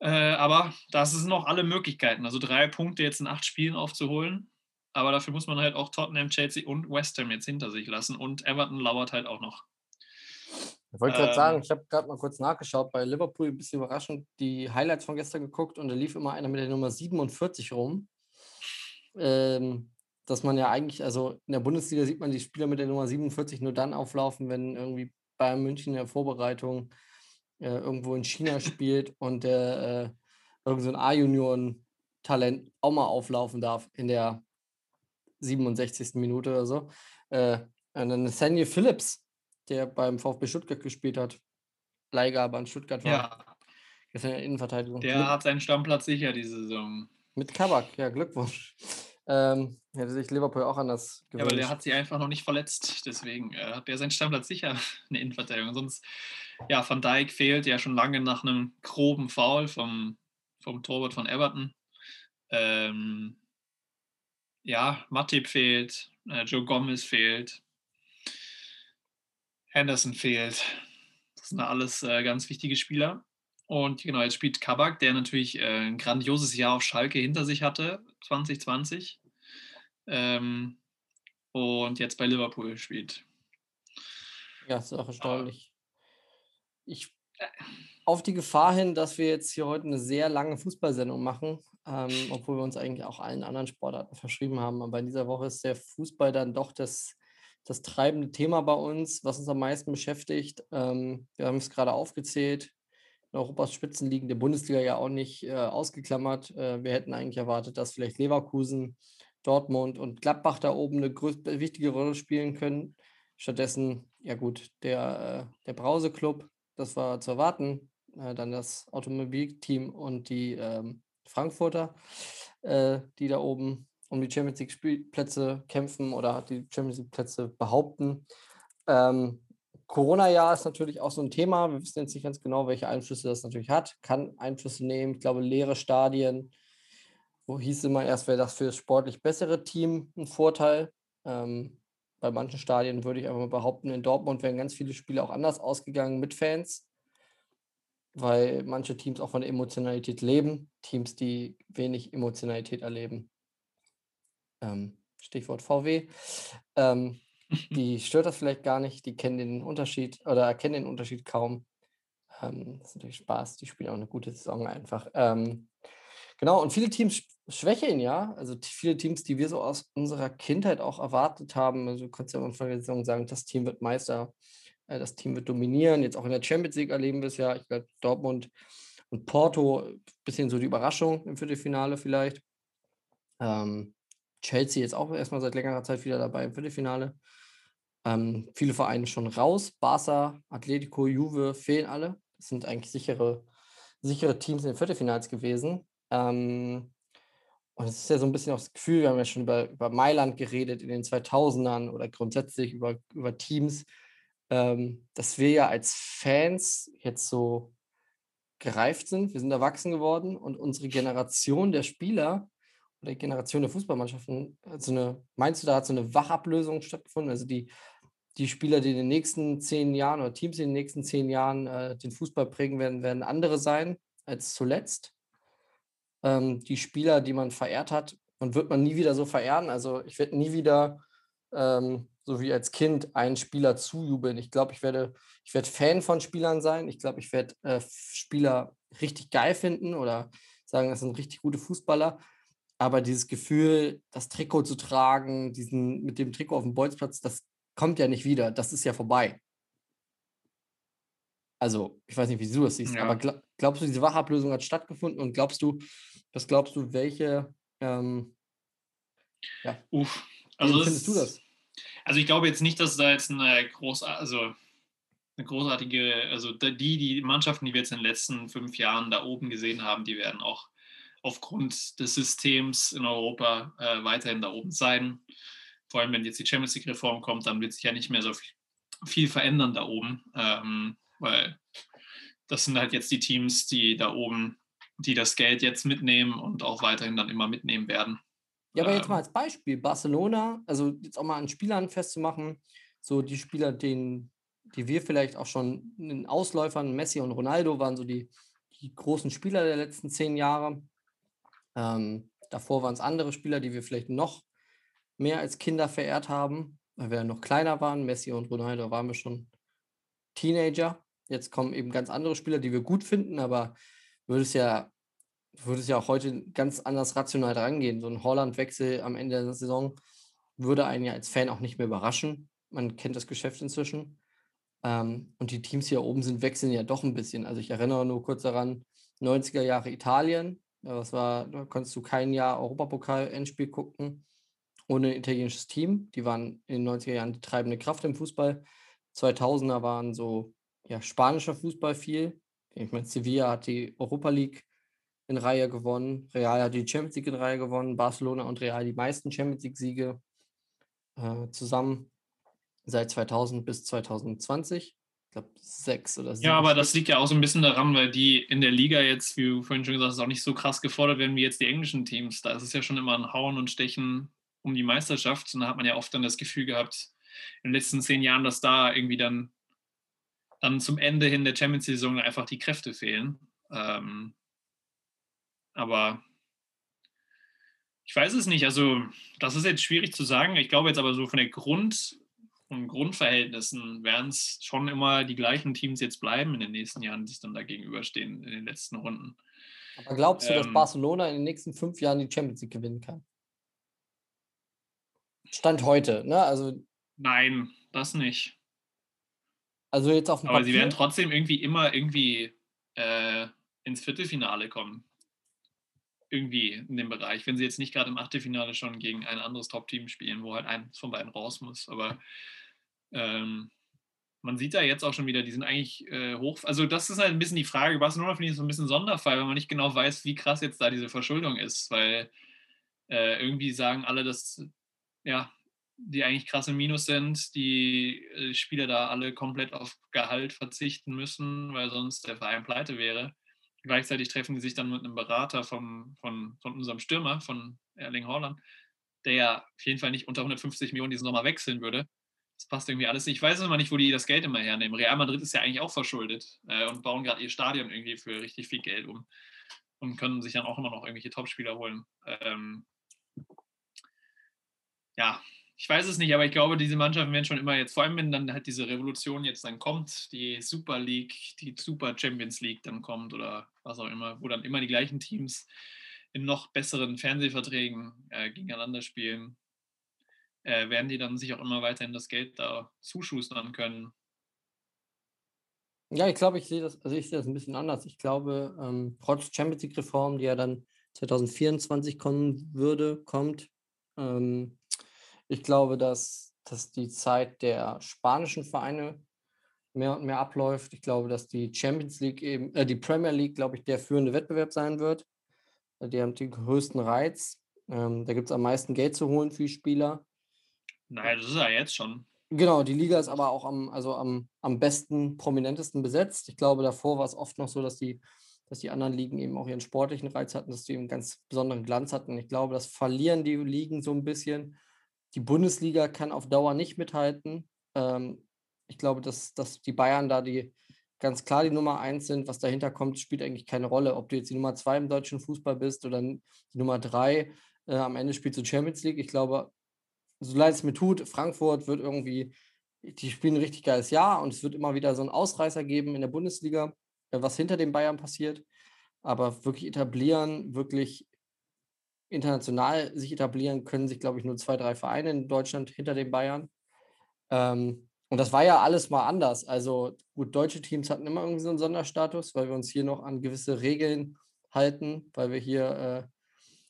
Äh, aber das sind noch alle Möglichkeiten. Also drei Punkte jetzt in acht Spielen aufzuholen. Aber dafür muss man halt auch Tottenham, Chelsea und West Ham jetzt hinter sich lassen. Und Everton lauert halt auch noch. Ich wollte gerade ähm, sagen, ich habe gerade mal kurz nachgeschaut, bei Liverpool ein bisschen überraschend die Highlights von gestern geguckt und da lief immer einer mit der Nummer 47 rum. Ähm, dass man ja eigentlich, also in der Bundesliga sieht man die Spieler mit der Nummer 47 nur dann auflaufen, wenn irgendwie Bayern München in der Vorbereitung äh, irgendwo in China spielt und der äh, irgend so ein A-Junioren-Talent auch mal auflaufen darf in der 67. Minute oder so. Äh, und dann Nathaniel Phillips, der beim VfB Stuttgart gespielt hat, Leihgabe an Stuttgart war. Ja. Das ist eine Innenverteidigung. Der mit, hat seinen Stammplatz sicher diese Saison. Mit Kabak, ja, Glückwunsch. Ähm, hätte sich Liverpool auch anders gewünscht. Ja, aber der hat sich einfach noch nicht verletzt. Deswegen äh, hat er seinen Stammplatz sicher eine Innenverteidigung. Sonst, ja, Van Dijk fehlt ja schon lange nach einem groben Foul vom, vom Torwart von Everton. Ähm, ja, Matip fehlt, äh, Joe Gomez fehlt, Henderson fehlt. Das sind alles äh, ganz wichtige Spieler. Und genau, jetzt spielt Kabak, der natürlich äh, ein grandioses Jahr auf Schalke hinter sich hatte, 2020. Ähm, und jetzt bei Liverpool spielt. Ja, ist auch erstaunlich. Ich, auf die Gefahr hin, dass wir jetzt hier heute eine sehr lange Fußballsendung machen, ähm, obwohl wir uns eigentlich auch allen anderen Sportarten verschrieben haben. Aber in dieser Woche ist der Fußball dann doch das, das treibende Thema bei uns, was uns am meisten beschäftigt. Ähm, wir haben es gerade aufgezählt. Europas Spitzenligen der Bundesliga ja auch nicht äh, ausgeklammert. Äh, wir hätten eigentlich erwartet, dass vielleicht Leverkusen, Dortmund und Gladbach da oben eine größte, wichtige Rolle spielen können. Stattdessen, ja gut, der, äh, der Brause-Club, das war zu erwarten. Äh, dann das Automobilteam und die ähm, Frankfurter, äh, die da oben um die Champions League-Plätze kämpfen oder die Champions League-Plätze behaupten. Ähm, Corona-Jahr ist natürlich auch so ein Thema. Wir wissen jetzt nicht ganz genau, welche Einflüsse das natürlich hat. Kann Einflüsse nehmen. Ich glaube, leere Stadien, wo hieß immer erst, wäre das für das sportlich bessere Team ein Vorteil. Ähm, bei manchen Stadien würde ich einfach mal behaupten, in Dortmund wären ganz viele Spiele auch anders ausgegangen mit Fans, weil manche Teams auch von der Emotionalität leben. Teams, die wenig Emotionalität erleben. Ähm, Stichwort VW. Ähm, die stört das vielleicht gar nicht, die kennen den Unterschied oder erkennen den Unterschied kaum. Ähm, das ist natürlich Spaß, die spielen auch eine gute Saison einfach. Ähm, genau, und viele Teams schwächeln ja, also viele Teams, die wir so aus unserer Kindheit auch erwartet haben. Also du kannst ja am Anfang der Saison sagen, das Team wird Meister, äh, das Team wird dominieren. Jetzt auch in der Champions League erleben wir es ja. Ich glaube, Dortmund und Porto, ein bisschen so die Überraschung im Viertelfinale vielleicht. Ähm, Chelsea jetzt auch erstmal seit längerer Zeit wieder dabei im Viertelfinale. Ähm, viele Vereine schon raus. Barca, Atletico, Juve fehlen alle. Das sind eigentlich sichere, sichere Teams in den Viertelfinals gewesen. Ähm, und es ist ja so ein bisschen auch das Gefühl, wir haben ja schon über, über Mailand geredet in den 2000ern oder grundsätzlich über, über Teams, ähm, dass wir ja als Fans jetzt so gereift sind. Wir sind erwachsen geworden und unsere Generation der Spieler oder Generation der Fußballmannschaften, so eine, meinst du, da hat so eine Wachablösung stattgefunden? Also die, die Spieler, die in den nächsten zehn Jahren oder Teams, in den nächsten zehn Jahren äh, den Fußball prägen werden, werden andere sein als zuletzt. Ähm, die Spieler, die man verehrt hat, man wird man nie wieder so verehren. Also ich werde nie wieder ähm, so wie als Kind einen Spieler zujubeln. Ich glaube, ich werde, ich werde Fan von Spielern sein. Ich glaube, ich werde äh, Spieler richtig geil finden oder sagen, das sind richtig gute Fußballer. Aber dieses Gefühl, das Trikot zu tragen, diesen, mit dem Trikot auf dem Bolzplatz, das kommt ja nicht wieder. Das ist ja vorbei. Also, ich weiß nicht, wie du das siehst, Ja. aber glaub, glaubst du, diese Wachablösung hat stattgefunden und glaubst du, was glaubst du, welche, ähm, Uff. wie Also findest du das? Also ich glaube jetzt nicht, dass da jetzt eine groß, also eine großartige, also die, die Mannschaften, die wir jetzt in den letzten fünf Jahren da oben gesehen haben, die werden auch aufgrund des Systems in Europa äh, weiterhin da oben sein. Vor allem, wenn jetzt die Champions League-Reform kommt, dann wird sich ja nicht mehr so viel, viel verändern da oben, ähm, weil das sind halt jetzt die Teams, die da oben, die das Geld jetzt mitnehmen und auch weiterhin dann immer mitnehmen werden. Ja, aber jetzt mal Ähm. als Beispiel, Barcelona, also jetzt auch mal an Spielern festzumachen, so die Spieler, denen, die wir vielleicht auch schon in Ausläufern, Messi und Ronaldo waren so die, die großen Spieler der letzten zehn Jahre. Ähm, davor waren es andere Spieler, die wir vielleicht noch mehr als Kinder verehrt haben, weil wir ja noch kleiner waren. Messi und Ronaldo waren wir schon Teenager. Jetzt kommen eben ganz andere Spieler, die wir gut finden, aber würde es ja du würdest ja auch heute ganz anders rational rangehen. So ein Holland-Wechsel am Ende der Saison würde einen ja als Fan auch nicht mehr überraschen. Man kennt das Geschäft inzwischen. Ähm, und die Teams hier oben sind, wechseln ja doch ein bisschen. Also ich erinnere nur kurz daran, 90er Jahre Italien. Das war, da konntest du kein Jahr Europapokal-Endspiel gucken ohne ein italienisches Team. Die waren in den 90er Jahren die treibende Kraft im Fußball. 2000er waren so ja, spanischer Fußball viel. Ich meine, Sevilla hat die Europa League in Reihe gewonnen. Real hat die Champions League in Reihe gewonnen. Barcelona und Real die meisten Champions League-Siege äh, zusammen seit 2000 bis 2020. Ich glaube, sechs oder sieben. Ja, aber das liegt ja auch so ein bisschen daran, weil die in der Liga jetzt, wie du vorhin schon gesagt hast, auch nicht so krass gefordert werden wie jetzt die englischen Teams. Da ist es ja schon immer ein Hauen und Stechen um die Meisterschaft. Und da hat man ja oft dann das Gefühl gehabt, in den letzten zehn Jahren, dass da irgendwie dann, dann zum Ende hin der Champions-Saison einfach die Kräfte fehlen. Ähm, aber ich weiß es nicht. Also, das ist jetzt schwierig zu sagen. Ich glaube jetzt aber so von der Grund, von Grundverhältnissen werden es schon immer die gleichen Teams jetzt bleiben in den nächsten Jahren, die sich dann da gegenüberstehen in den letzten Runden. Aber glaubst du, dass ähm, Barcelona in den nächsten fünf Jahren die Champions League gewinnen kann? Stand heute, ne? Also, Nein, das nicht. also jetzt auf dem Aber sie Papier. werden trotzdem irgendwie immer irgendwie äh, ins Viertelfinale kommen. Irgendwie in dem Bereich. Wenn sie jetzt nicht gerade im Achtelfinale schon gegen ein anderes Top-Team spielen, wo halt eins von beiden raus muss. Aber ähm, man sieht da jetzt auch schon wieder, die sind eigentlich äh, hoch. Also, das ist halt ein bisschen die Frage. Barcelona finde ich so ein bisschen Sonderfall, weil man nicht genau weiß, wie krass jetzt da diese Verschuldung ist. Weil äh, irgendwie sagen alle, dass ja, die eigentlich krass im Minus sind, die äh, Spieler da alle komplett auf Gehalt verzichten müssen, weil sonst der Verein pleite wäre. Gleichzeitig treffen die sich dann mit einem Berater vom, von, von unserem Stürmer, von Erling Haaland, der ja auf jeden Fall nicht unter 150 Millionen diesen Sommer wechseln würde. Das passt irgendwie alles nicht. Ich weiß immer nicht, wo die das Geld immer hernehmen. Real Madrid ist ja eigentlich auch verschuldet äh, und bauen gerade ihr Stadion irgendwie für richtig viel Geld um und können sich dann auch immer noch irgendwelche Topspieler holen. Ähm, ja, ich weiß es nicht, aber ich glaube, diese Mannschaften werden schon immer jetzt, vor allem wenn dann halt diese Revolution jetzt dann kommt, die Super League, die Super Champions League dann kommt oder was auch immer, wo dann immer die gleichen Teams in noch besseren Fernsehverträgen äh, gegeneinander spielen, äh, werden die dann sich auch immer weiterhin das Geld da zuschustern können. Ja, ich glaube, ich sehe das, also ich sehe das ein bisschen anders. Ich glaube, ähm, trotz Champions League-Reform, die ja dann 2024 kommen würde, kommt, ähm, ich glaube, dass, dass die Zeit der spanischen Vereine mehr und mehr abläuft. Ich glaube, dass die Champions League eben, äh, die Premier League, glaube ich, der führende Wettbewerb sein wird. Die haben den größten Reiz. Ähm, da gibt es am meisten Geld zu holen für die Spieler. Naja, das ist ja jetzt schon. Genau, die Liga ist aber auch am, also am, am besten, prominentesten besetzt. Ich glaube, davor war es oft noch so, dass die, dass die anderen Ligen eben auch ihren sportlichen Reiz hatten, dass die einen ganz besonderen Glanz hatten. Ich glaube, das verlieren die Ligen so ein bisschen. Die Bundesliga kann auf Dauer nicht mithalten. Ähm, ich glaube, dass, dass die Bayern da die ganz klar die Nummer eins sind. Was dahinter kommt, spielt eigentlich keine Rolle. Ob du jetzt die Nummer zwei im deutschen Fußball bist oder die Nummer drei, äh, am Ende spielst du Champions League. Ich glaube, so leid es mir tut, Frankfurt wird irgendwie, die spielen ein richtig geiles Jahr und es wird immer wieder so einen Ausreißer geben in der Bundesliga, äh, was hinter den Bayern passiert. Aber wirklich etablieren, wirklich international sich etablieren, können sich, glaube ich, nur zwei, drei Vereine in Deutschland hinter den Bayern. Ähm, und das war ja alles mal anders. Also gut, deutsche Teams hatten immer irgendwie so einen Sonderstatus, weil wir uns hier noch an gewisse Regeln halten, weil wir hier äh,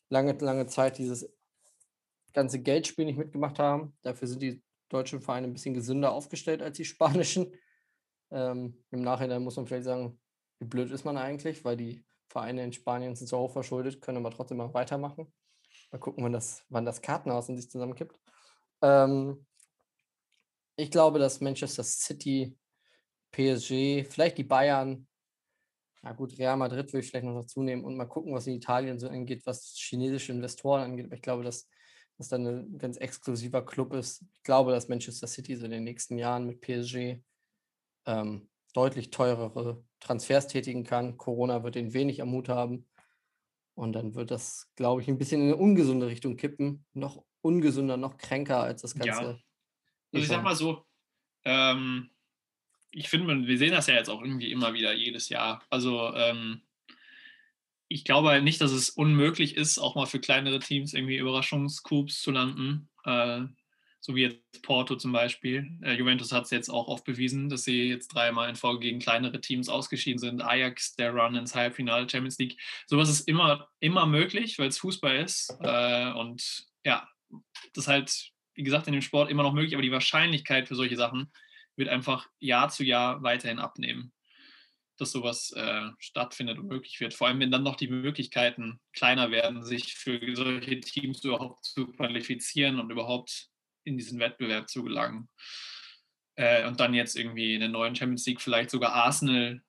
lange, lange Zeit dieses ganze Geldspiel nicht mitgemacht haben. Dafür sind die deutschen Vereine ein bisschen gesünder aufgestellt als die spanischen. Ähm, Im Nachhinein muss man vielleicht sagen, wie blöd ist man eigentlich, weil die Vereine in Spanien sind so hoch verschuldet, können aber trotzdem mal weitermachen. Mal gucken, wann das, wann das Kartenhaus in sich zusammenkippt. Ähm, ich glaube, dass Manchester City, PSG, vielleicht die Bayern, na gut, Real Madrid würde ich vielleicht noch dazu nehmen und mal gucken, was in Italien so angeht, was chinesische Investoren angeht. Aber ich glaube, dass das dann ein ganz exklusiver Club ist. Ich glaube, dass Manchester City so in den nächsten Jahren mit PSG ähm, deutlich teurere Transfers tätigen kann. Corona wird den wenig am Mut haben. Und dann wird das, glaube ich, ein bisschen in eine ungesunde Richtung kippen. Noch ungesünder, noch kränker als das Ganze. Ja. Also ich sag mal so, ähm, ich finde, wir sehen das ja jetzt auch irgendwie immer wieder jedes Jahr. Also ähm, ich glaube halt nicht, dass es unmöglich ist, auch mal für kleinere Teams irgendwie Überraschungscoups zu landen. Äh, so wie jetzt Porto zum Beispiel. Äh, Juventus hat es jetzt auch oft bewiesen, dass sie jetzt dreimal in Folge gegen kleinere Teams ausgeschieden sind. Ajax, der Run ins Halbfinale, Champions League. Sowas ist immer, immer möglich, weil es Fußball ist. Äh, und ja, das ist halt wie gesagt, in dem Sport immer noch möglich, aber die Wahrscheinlichkeit für solche Sachen wird einfach Jahr zu Jahr weiterhin abnehmen, dass sowas äh, stattfindet und möglich wird. Vor allem, wenn dann noch die Möglichkeiten kleiner werden, sich für solche Teams überhaupt zu qualifizieren und überhaupt in diesen Wettbewerb zu gelangen. Äh, und dann jetzt irgendwie in der neuen Champions League vielleicht sogar Arsenal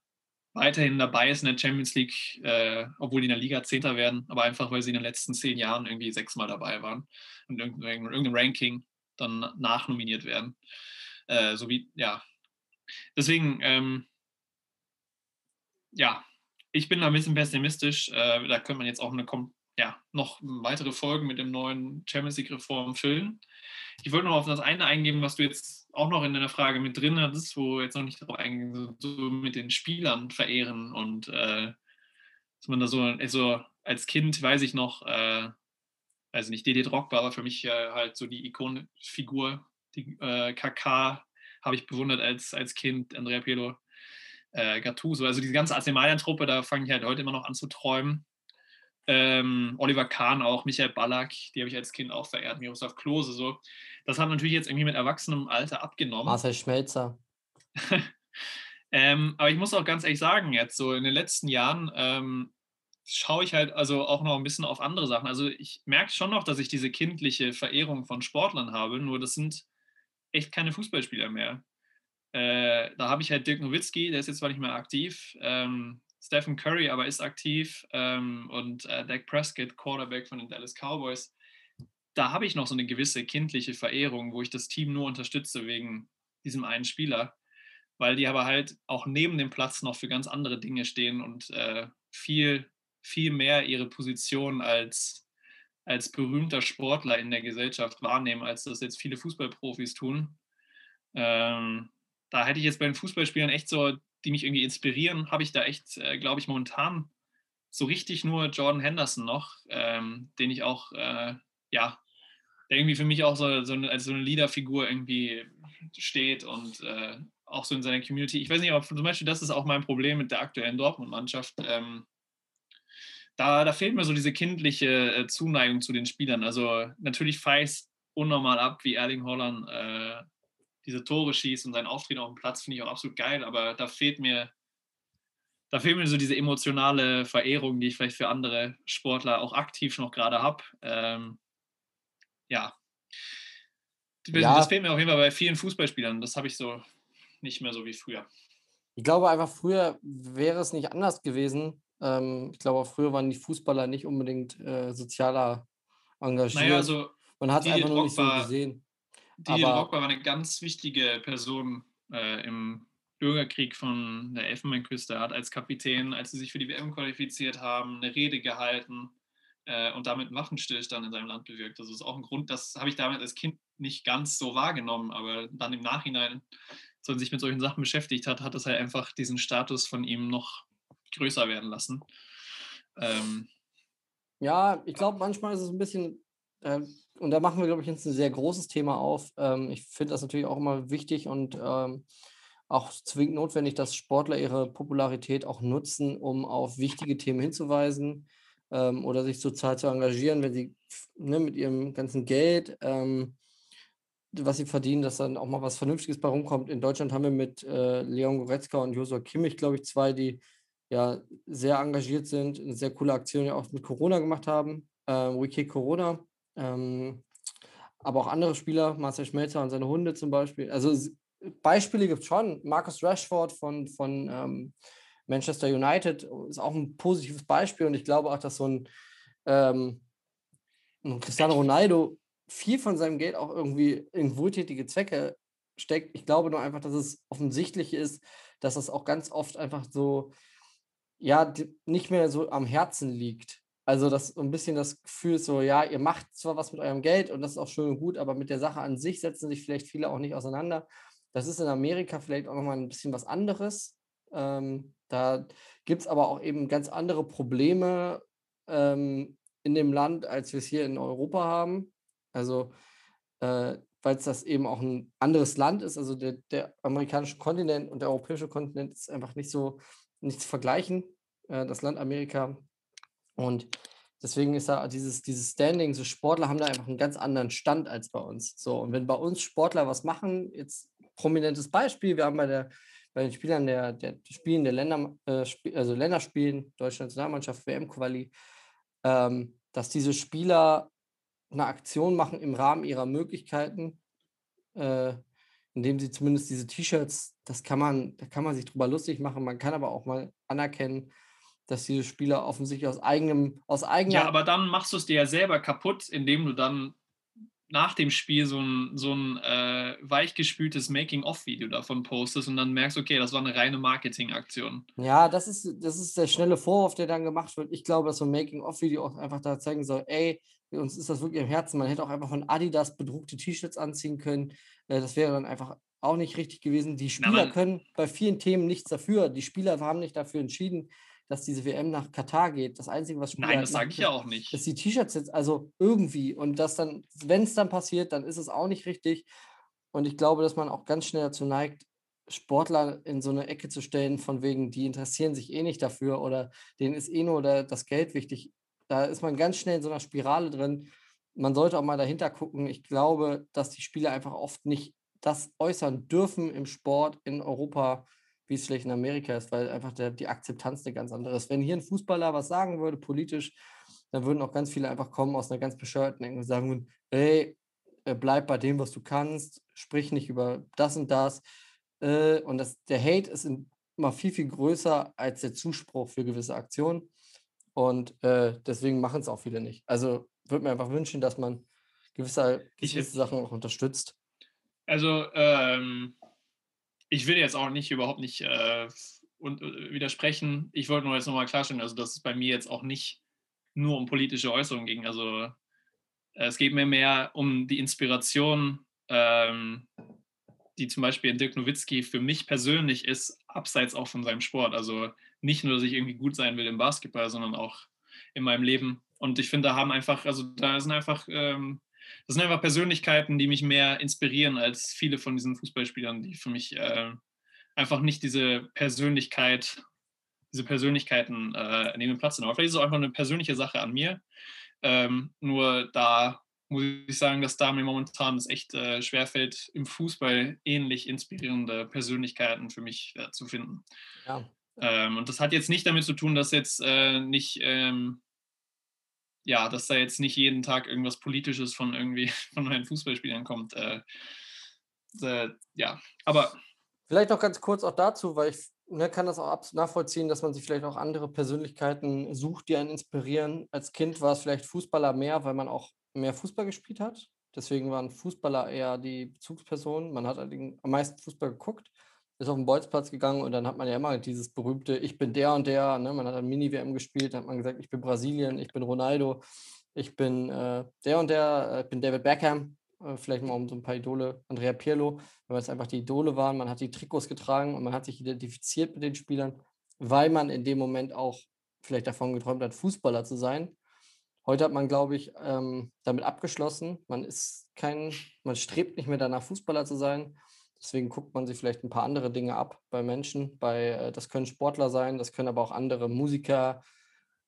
weiterhin dabei ist in der Champions League, äh, obwohl die in der Liga Zehnter werden, aber einfach, weil sie in den letzten zehn Jahren irgendwie sechsmal dabei waren und in irgendeinem Ranking dann nachnominiert werden. Äh, so wie, ja. Deswegen, ähm, ja, ich bin da ein bisschen pessimistisch. Äh, da könnte man jetzt auch eine, ja, noch weitere Folgen mit dem neuen Champions League-Reform füllen. Ich wollte noch auf das eine eingehen, was du jetzt auch noch in deiner Frage mit drin hattest, wo jetzt noch nicht darauf eingehen, so, mit den Spielern verehren und äh, dass man da so, also als Kind weiß ich noch, äh, weiß nicht, Dede Drogba war für mich äh, halt so die Ikonfigur, die äh, KK habe ich bewundert als, als Kind, Andrea Pirlo, äh, Gattuso, also diese ganze AC Mailand-Truppe, da fange ich halt heute immer noch an zu träumen. Ähm, Oliver Kahn auch, Michael Ballack, die habe ich als Kind auch verehrt, Miroslav Klose, so. Das hat natürlich jetzt irgendwie mit erwachsenem Alter abgenommen. Marcel Schmelzer. ähm, aber ich muss auch ganz ehrlich sagen, jetzt so in den letzten Jahren ähm, schaue ich halt also auch noch ein bisschen auf andere Sachen. Also ich merke schon noch, dass ich diese kindliche Verehrung von Sportlern habe, nur das sind echt keine Fußballspieler mehr. Äh, da habe ich halt Dirk Nowitzki, der ist jetzt zwar nicht mehr aktiv, ähm, Stephen Curry aber ist aktiv ähm, und äh, Dak Prescott, Quarterback von den Dallas Cowboys. Da habe ich noch so eine gewisse kindliche Verehrung, wo ich das Team nur unterstütze wegen diesem einen Spieler, weil die aber halt auch neben dem Platz noch für ganz andere Dinge stehen und äh, viel, viel mehr ihre Position als, als berühmter Sportler in der Gesellschaft wahrnehmen, als das jetzt viele Fußballprofis tun. Ähm, da hätte ich jetzt bei den Fußballspielern echt so die mich irgendwie inspirieren, habe ich da echt, äh, glaube ich, momentan so richtig nur Jordan Henderson noch, ähm, den ich auch, äh, ja, der irgendwie für mich auch so, so eine, als so eine Leaderfigur irgendwie steht und äh, auch so in seiner Community. Ich weiß nicht, aber zum Beispiel, das ist auch mein Problem mit der aktuellen Dortmund-Mannschaft. Ähm, da, da fehlt mir so diese kindliche äh, Zuneigung zu den Spielern. Also natürlich es unnormal ab, wie Erling Holland äh, diese Tore schießt und sein Auftreten auf dem Platz finde ich auch absolut geil, aber da fehlt mir, da fehlt mir so diese emotionale Verehrung, die ich vielleicht für andere Sportler auch aktiv noch gerade habe. Ähm, ja. ja. Das fehlt mir auf jeden Fall bei vielen Fußballspielern. Das habe ich so nicht mehr so wie früher. Ich glaube einfach, früher wäre es nicht anders gewesen. Ähm, ich glaube, früher waren die Fußballer nicht unbedingt äh, sozialer engagiert. Naja, also Man hat es einfach noch nicht so gesehen. Didier Drogba war eine ganz wichtige Person äh, im Bürgerkrieg von der Elfenbeinküste. Er hat als Kapitän, als sie sich für die WM qualifiziert haben, eine Rede gehalten äh, und damit einen Waffenstillstand in seinem Land bewirkt. Also das ist auch ein Grund, das habe ich damals als Kind nicht ganz so wahrgenommen, aber dann im Nachhinein, als man sich mit solchen Sachen beschäftigt hat, hat das halt einfach diesen Status von ihm noch größer werden lassen. Ähm, ja, ich glaube, manchmal ist es ein bisschen, äh, und da machen wir, glaube ich, jetzt ein sehr großes Thema auf. Ähm, ich finde das natürlich auch immer wichtig und ähm, auch zwingend notwendig, dass Sportler ihre Popularität auch nutzen, um auf wichtige Themen hinzuweisen ähm, oder sich sozial zu engagieren, wenn sie ne, mit ihrem ganzen Geld, ähm, was sie verdienen, dass dann auch mal was Vernünftiges bei rumkommt. In Deutschland haben wir mit äh, Leon Goretzka und Josua Kimmich, glaube ich, zwei, die ja sehr engagiert sind, eine sehr coole Aktion ja auch mit Corona gemacht haben. Äh, Wiki Corona. Ähm, aber auch andere Spieler, Marcel Schmelzer und seine Hunde zum Beispiel. Also Beispiele gibt es schon. Marcus Rashford von, von ähm, Manchester United ist auch ein positives Beispiel und ich glaube auch, dass so ein, ähm, ein Cristiano Ronaldo viel von seinem Geld auch irgendwie in wohltätige Zwecke steckt. Ich glaube nur einfach, dass es offensichtlich ist, dass es auch ganz oft einfach so, ja, nicht mehr so am Herzen liegt. Also, dass so ein bisschen das Gefühl so, ja, ihr macht zwar was mit eurem Geld und das ist auch schön und gut, aber mit der Sache an sich setzen sich vielleicht viele auch nicht auseinander. Das ist in Amerika vielleicht auch nochmal ein bisschen was anderes. Ähm, da gibt es aber auch eben ganz andere Probleme ähm, in dem Land, als wir es hier in Europa haben. Also, äh, weil es das eben auch ein anderes Land ist. Also, der, der, amerikanische Kontinent und der europäische Kontinent ist einfach nicht so nicht zu vergleichen. Äh, das Land Amerika. Und deswegen ist da dieses, dieses Standing, so Sportler haben da einfach einen ganz anderen Stand als bei uns. So, und wenn bei uns Sportler was machen, jetzt prominentes Beispiel. Wir haben bei, der, bei den Spielern der, der Spielen der Länder, äh, also Länderspielen, Deutsche Nationalmannschaft, WM-Quali, ähm, dass diese Spieler eine Aktion machen im Rahmen ihrer Möglichkeiten, äh, indem sie zumindest diese T-Shirts, das kann man, da kann man sich drüber lustig machen. Man kann aber auch mal anerkennen, dass diese Spieler offensichtlich aus eigenem, aus eigener. Ja, aber dann machst du es dir ja selber kaputt, indem du dann nach dem Spiel so ein, so ein äh, weichgespültes Making-of-Video davon postest und dann merkst, okay, das war eine reine Marketingaktion. Ja, das ist, das ist der schnelle Vorwurf, der dann gemacht wird. Ich glaube, dass so ein Making-of-Video auch einfach da zeigen soll, ey, uns ist das wirklich im Herzen. Man hätte auch einfach von Adidas bedruckte T-Shirts anziehen können. Äh, das wäre dann einfach auch nicht richtig gewesen. Die Spieler Na, können bei vielen Themen nichts dafür. Die Spieler haben nicht dafür entschieden, dass diese WM nach Katar geht. Das Einzige, was Spieler Nein, das sage ich ja auch nicht. Dass die T-Shirts jetzt, also irgendwie, und das dann, wenn es dann passiert, dann ist es auch nicht richtig. Und ich glaube, dass man auch ganz schnell dazu neigt, Sportler in so eine Ecke zu stellen, von wegen, die interessieren sich eh nicht dafür oder denen ist eh nur das Geld wichtig. Da ist man ganz schnell in so einer Spirale drin. Man sollte auch mal dahinter gucken. Ich glaube, dass die Spieler einfach oft nicht das äußern dürfen im Sport in Europa, wie es vielleicht in Amerika ist, weil einfach der, die Akzeptanz eine ganz andere ist. Wenn hier ein Fußballer was sagen würde, politisch, dann würden auch ganz viele einfach kommen aus einer ganz bescheuerten Ecke und sagen, hey, äh, bleib bei dem, was du kannst, sprich nicht über das und das. Äh, und das, der Hate ist immer viel, viel größer als der Zuspruch für gewisse Aktionen. Und äh, deswegen machen es auch viele nicht. Also würde mir einfach wünschen, dass man gewisse, gewisse Sachen auch unterstützt. Also ähm, ich will jetzt auch nicht überhaupt nicht äh, und, äh, widersprechen. Ich wollte nur jetzt nochmal klarstellen, also dass es bei mir jetzt auch nicht nur um politische Äußerungen ging. Also äh, es geht mir mehr um die Inspiration, ähm, die zum Beispiel in Dirk Nowitzki für mich persönlich ist, abseits auch von seinem Sport. Also nicht nur, dass ich irgendwie gut sein will im Basketball, sondern auch in meinem Leben. Und ich finde, da haben einfach, also da sind einfach ähm, das sind einfach Persönlichkeiten, die mich mehr inspirieren als viele von diesen Fußballspielern, die für mich äh, einfach nicht diese Persönlichkeit, diese Persönlichkeiten äh, nehmen Platz sind. Aber vielleicht ist es auch einfach eine persönliche Sache an mir. Ähm, nur da muss ich sagen, dass da mir momentan es echt äh, schwerfällt, im Fußball ähnlich inspirierende Persönlichkeiten für mich äh, zu finden. Ja. Ähm, und das hat jetzt nicht damit zu tun, dass jetzt äh, nicht ähm, ja, dass da jetzt nicht jeden Tag irgendwas Politisches von irgendwie von meinen Fußballspielern kommt. Äh, äh, ja, aber. Vielleicht noch ganz kurz auch dazu, weil ich ne, kann das auch nachvollziehen, dass man sich vielleicht auch andere Persönlichkeiten sucht, die einen inspirieren. Als Kind war es vielleicht Fußballer mehr, weil man auch mehr Fußball gespielt hat. Deswegen waren Fußballer eher die Bezugspersonen. Man hat am meisten Fußball geguckt. Ist auf den Bolzplatz gegangen und dann hat man ja immer dieses berühmte, ich bin der und der, ne? man hat ein Mini-WM gespielt, dann hat man gesagt, ich bin Brasilien, ich bin Ronaldo, ich bin äh, der und der, äh, ich bin David Beckham, äh, vielleicht mal um so ein paar Idole, Andrea Pirlo, weil es einfach die Idole waren, man hat die Trikots getragen und man hat sich identifiziert mit den Spielern, weil man in dem Moment auch vielleicht davon geträumt hat, Fußballer zu sein. Heute hat man, glaube ich, ähm, damit abgeschlossen. Man ist kein, man strebt nicht mehr danach, Fußballer zu sein. Deswegen guckt man sich vielleicht ein paar andere Dinge ab bei Menschen. Bei, äh, das können Sportler sein, das können aber auch andere Musiker,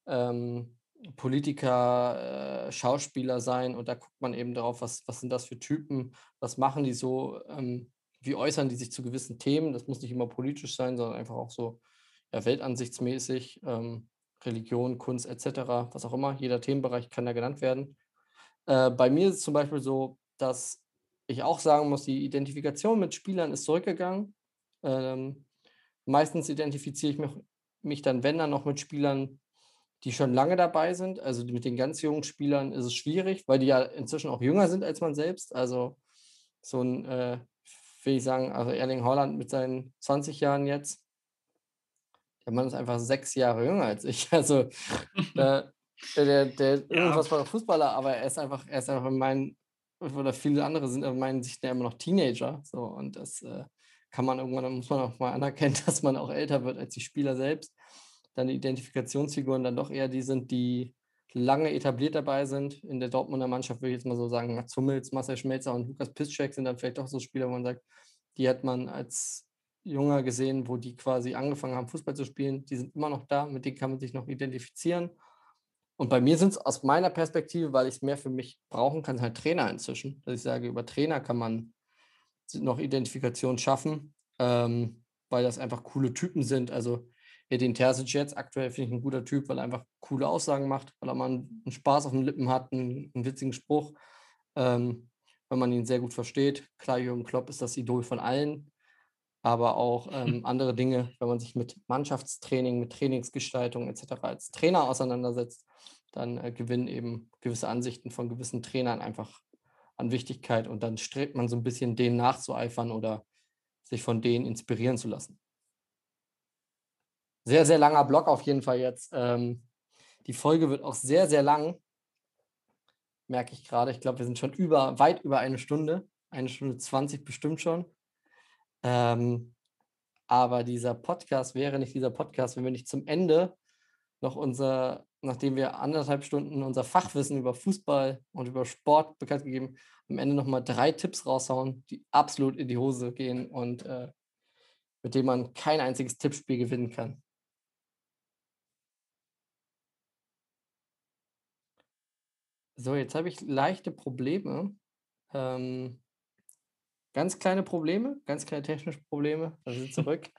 ähm, Politiker, äh, Schauspieler sein. Und da guckt man eben darauf, was, was sind das für Typen, was machen die so, ähm, wie äußern die sich zu gewissen Themen. Das muss nicht immer politisch sein, sondern einfach auch so ja, weltansichtsmäßig. Ähm, Religion, Kunst etc., was auch immer. Jeder Themenbereich kann da genannt werden. Äh, bei mir ist es zum Beispiel so, dass ich auch sagen muss, die Identifikation mit Spielern ist zurückgegangen. Ähm, meistens identifiziere ich mich, mich dann, wenn dann noch mit Spielern, die schon lange dabei sind. Also mit den ganz jungen Spielern ist es schwierig, weil die ja inzwischen auch jünger sind als man selbst. Also so ein, äh, will ich sagen, also Erling Holland mit seinen 20 Jahren jetzt, der Mann ist einfach sechs Jahre jünger als ich. Also der, der, der ja. irgendwas war Fußballer, aber er ist einfach, er ist einfach in meinen, oder viele andere sind in meinen Sichten ja immer noch Teenager. So, und das äh, kann man irgendwann, muss man auch mal anerkennen, dass man auch älter wird als die Spieler selbst. Dann die Identifikationsfiguren dann doch eher die sind, die lange etabliert dabei sind. In der Dortmunder Mannschaft würde ich jetzt mal so sagen, Mats Hummels, Marcel Schmelzer und Lukas Piszczek sind dann vielleicht doch so Spieler, wo man sagt, die hat man als Junger gesehen, wo die quasi angefangen haben, Fußball zu spielen. Die sind immer noch da, mit denen kann man sich noch identifizieren. Und bei mir sind es aus meiner Perspektive, weil ich es mehr für mich brauchen kann, halt Trainer inzwischen. Dass ich sage, über Trainer kann man noch Identifikation schaffen, ähm, weil das einfach coole Typen sind. Also Edin Terzic jetzt aktuell finde ich ein guter Typ, weil er einfach coole Aussagen macht, weil er mal einen, Spaß auf den Lippen hat, einen, einen witzigen Spruch, ähm, wenn man ihn sehr gut versteht. Klar, Jürgen Klopp ist das Idol von allen, aber auch ähm, andere Dinge, wenn man sich mit Mannschaftstraining, mit Trainingsgestaltung etc. als Trainer auseinandersetzt, dann äh, gewinnen eben gewisse Ansichten von gewissen Trainern einfach an Wichtigkeit und dann strebt man so ein bisschen denen nachzueifern oder sich von denen inspirieren zu lassen. Sehr, sehr langer Block auf jeden Fall jetzt. Ähm, die Folge wird auch sehr, sehr lang, merke ich gerade. Ich glaube, wir sind schon über, weit über eine Stunde, eine Stunde 20 bestimmt schon. Ähm, aber dieser Podcast wäre nicht dieser Podcast, wenn wir nicht zum Ende noch unser, nachdem wir anderthalb Stunden unser Fachwissen über Fußball und über Sport bekannt gegeben, am Ende nochmal drei Tipps raushauen, die absolut in die Hose gehen und äh, mit denen man kein einziges Tippspiel gewinnen kann. So, jetzt habe ich leichte Probleme. Ähm, Ganz kleine Probleme, ganz kleine technische Probleme. Da sind zurück.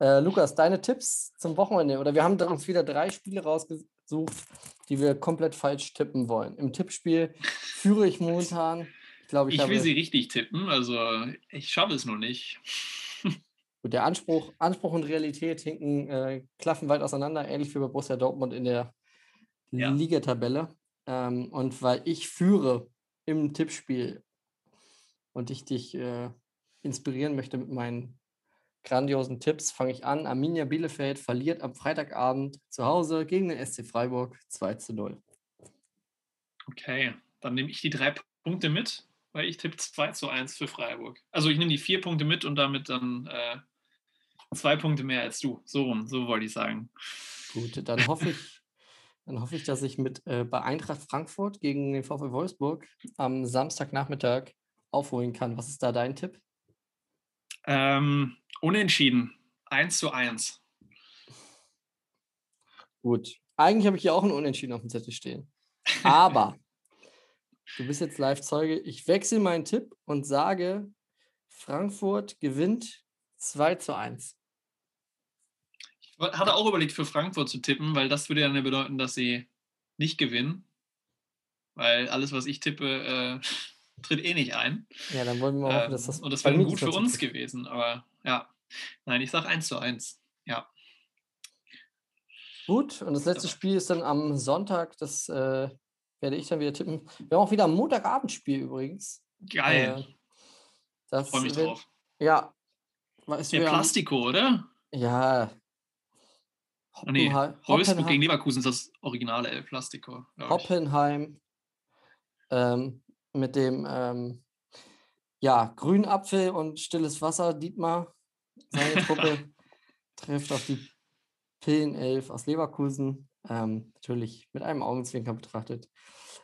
äh, Lukas, deine Tipps zum Wochenende? Oder wir haben uns wieder drei Spiele rausgesucht, die wir komplett falsch tippen wollen. Im Tippspiel führe ich momentan. Ich, glaube, ich, ich will sie richtig tippen, also ich schaffe es noch nicht. Gut, der Anspruch, Anspruch und Realität hinken äh, klaffen weit auseinander, ähnlich wie bei Borussia Dortmund in der ja. Ligatabelle. Ähm, und weil ich führe im Tippspiel und ich dich äh, inspirieren möchte mit meinen grandiosen Tipps, fange ich an. Arminia Bielefeld verliert am Freitagabend zu Hause gegen den SC Freiburg 2 zu 0. Okay, dann nehme ich die drei Punkte mit, weil ich tippe 2 zu 1 für Freiburg. Also ich nehme die vier Punkte mit und damit dann äh, zwei Punkte mehr als du. So rum, so wollte ich sagen. Gut, dann hoffe ich, dann hoffe ich, dass ich mit äh, bei Eintracht Frankfurt gegen den VfL Wolfsburg am Samstagnachmittag aufholen kann. Was ist da dein Tipp? Ähm, unentschieden. 1 zu 1. Gut. Eigentlich habe ich hier auch ein Unentschieden auf dem Zettel stehen. Aber du bist jetzt Live-Zeuge. Ich wechsle meinen Tipp und sage, Frankfurt gewinnt 2 zu 1. Ich hatte auch überlegt, für Frankfurt zu tippen, weil das würde ja bedeuten, dass sie nicht gewinnen. Weil alles, was ich tippe, äh, tritt eh nicht ein. Ja, dann wollen wir mal hoffen, dass das. Ähm, und das wäre gut für uns gewesen, aber ja. Nein, ich sage 1 zu 1. Ja. Gut, und das letzte Spiel ist dann am Sonntag. Das äh, werde ich dann wieder tippen. Wir haben auch wieder ein Montagabendspiel übrigens. Geil. Äh, das Freue mich wird, drauf. Ja, Weißt Der Plastiko, oder? Ja. Ah, nee, Hoppenheim, Wolfsburg gegen Hoppenheim, Leverkusen ist das originale El Plastico. Hoppenheim ähm, mit dem ähm, ja, Grünapfel und stilles Wasser, Dietmar, seine Truppe, trifft auf die Pillenelf aus Leverkusen. Ähm, natürlich mit einem Augenzwinkern betrachtet,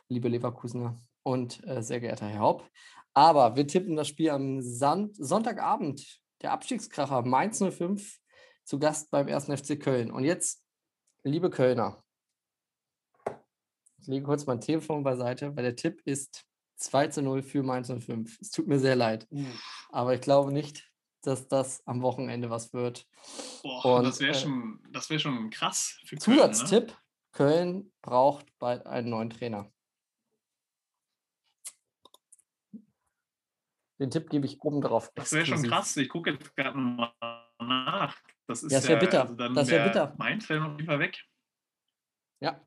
liebe Leverkusener und äh, sehr geehrter Herr Hopp. Aber wir tippen das Spiel am Sand Sonntagabend. Der Abstiegskracher Mainz 05 zu Gast beim 1. FC Köln. Und jetzt, liebe Kölner, ich lege kurz mein Telefon beiseite, weil der Tipp ist 2 zu 0 für Mainz 05. Es tut mir sehr leid, Uff, aber ich glaube nicht, dass das am Wochenende was wird. boah, Und, das wäre äh, schon, das wär schon krass für ne? Zusatztipp: Köln braucht bald einen neuen Trainer. Den Tipp gebe ich oben drauf. Das wäre schon krass. Ich gucke jetzt gerade mal nach. Das ist Ja, das wär ja, bitter. Also Das wär wär bitter. Mainz wäre noch lieber weg. Ja,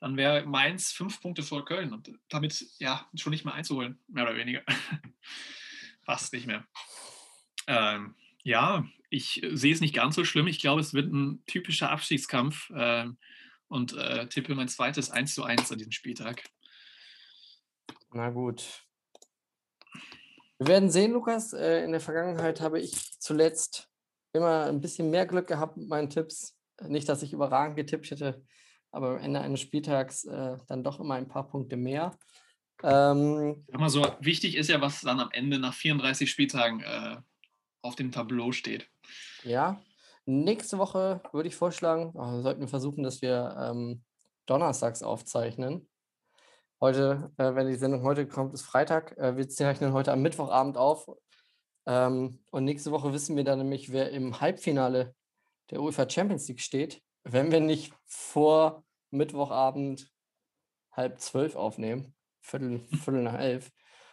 Dann wäre Mainz fünf Punkte vor Köln und damit ja schon nicht mehr einzuholen, mehr oder weniger. Fast nicht mehr. Ähm, ja, ich äh, sehe es nicht ganz so schlimm. Ich glaube, es wird ein typischer Abstiegskampf ähm, und äh, tippe mein zweites 1 zu 1 an diesem Spieltag. na gut. Wir werden sehen, Lukas. Äh, In der Vergangenheit habe ich zuletzt immer ein bisschen mehr Glück gehabt mit meinen Tipps. Nicht, dass ich überragend getippt hätte, aber am Ende eines Spieltags äh, dann doch immer ein paar Punkte mehr. Ähm, mal so, wichtig ist ja, was dann am Ende nach 34 Spieltagen äh, auf dem Tableau steht. Ja, nächste Woche würde ich vorschlagen, äh, sollten wir versuchen, dass wir ähm, donnerstags aufzeichnen. Heute, äh, wenn die Sendung heute kommt, ist Freitag. Äh, wir zeichnen heute am Mittwochabend auf. Ähm, und nächste Woche wissen wir dann nämlich, wer im Halbfinale der UEFA Champions League steht, wenn wir nicht vor Mittwochabend halb zwölf aufnehmen. Viertel, Viertel nach elf.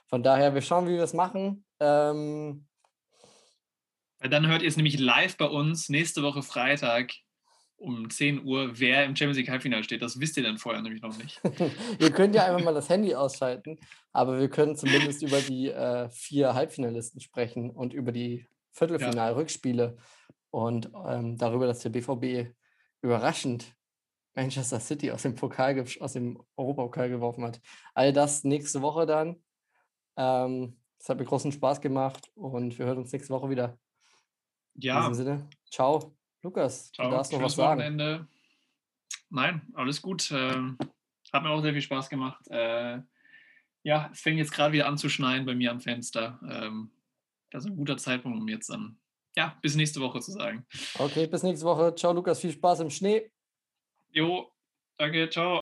Von daher, wir schauen, wie wir es machen. Ähm, dann hört ihr es nämlich live bei uns nächste Woche Freitag um 10 Uhr, wer im Champions League Halbfinale steht. Das wisst ihr dann vorher nämlich noch nicht. Ihr könnt ja einfach mal das Handy ausschalten, aber wir können zumindest über die äh, vier Halbfinalisten sprechen und über die Viertelfinal-Rückspiele und ähm, darüber, dass der BVB überraschend Manchester City aus dem Pokal, aus dem Europapokal geworfen hat. All das nächste Woche dann. Ähm, es hat mir großen Spaß gemacht und wir hören uns nächste Woche wieder. In Ja, diesem Sinne, ciao. Lukas, ciao, du darfst noch was sagen. Wochenende. Nein, alles gut. Ähm, hat mir auch sehr viel Spaß gemacht. Äh, ja, es fängt jetzt gerade wieder an zu schneien bei mir am Fenster. Ähm, das ist ein guter Zeitpunkt, um jetzt dann, ja, bis nächste Woche zu sagen. Okay, bis nächste Woche. Ciao, Lukas. Viel Spaß im Schnee. Jo, danke, ciao.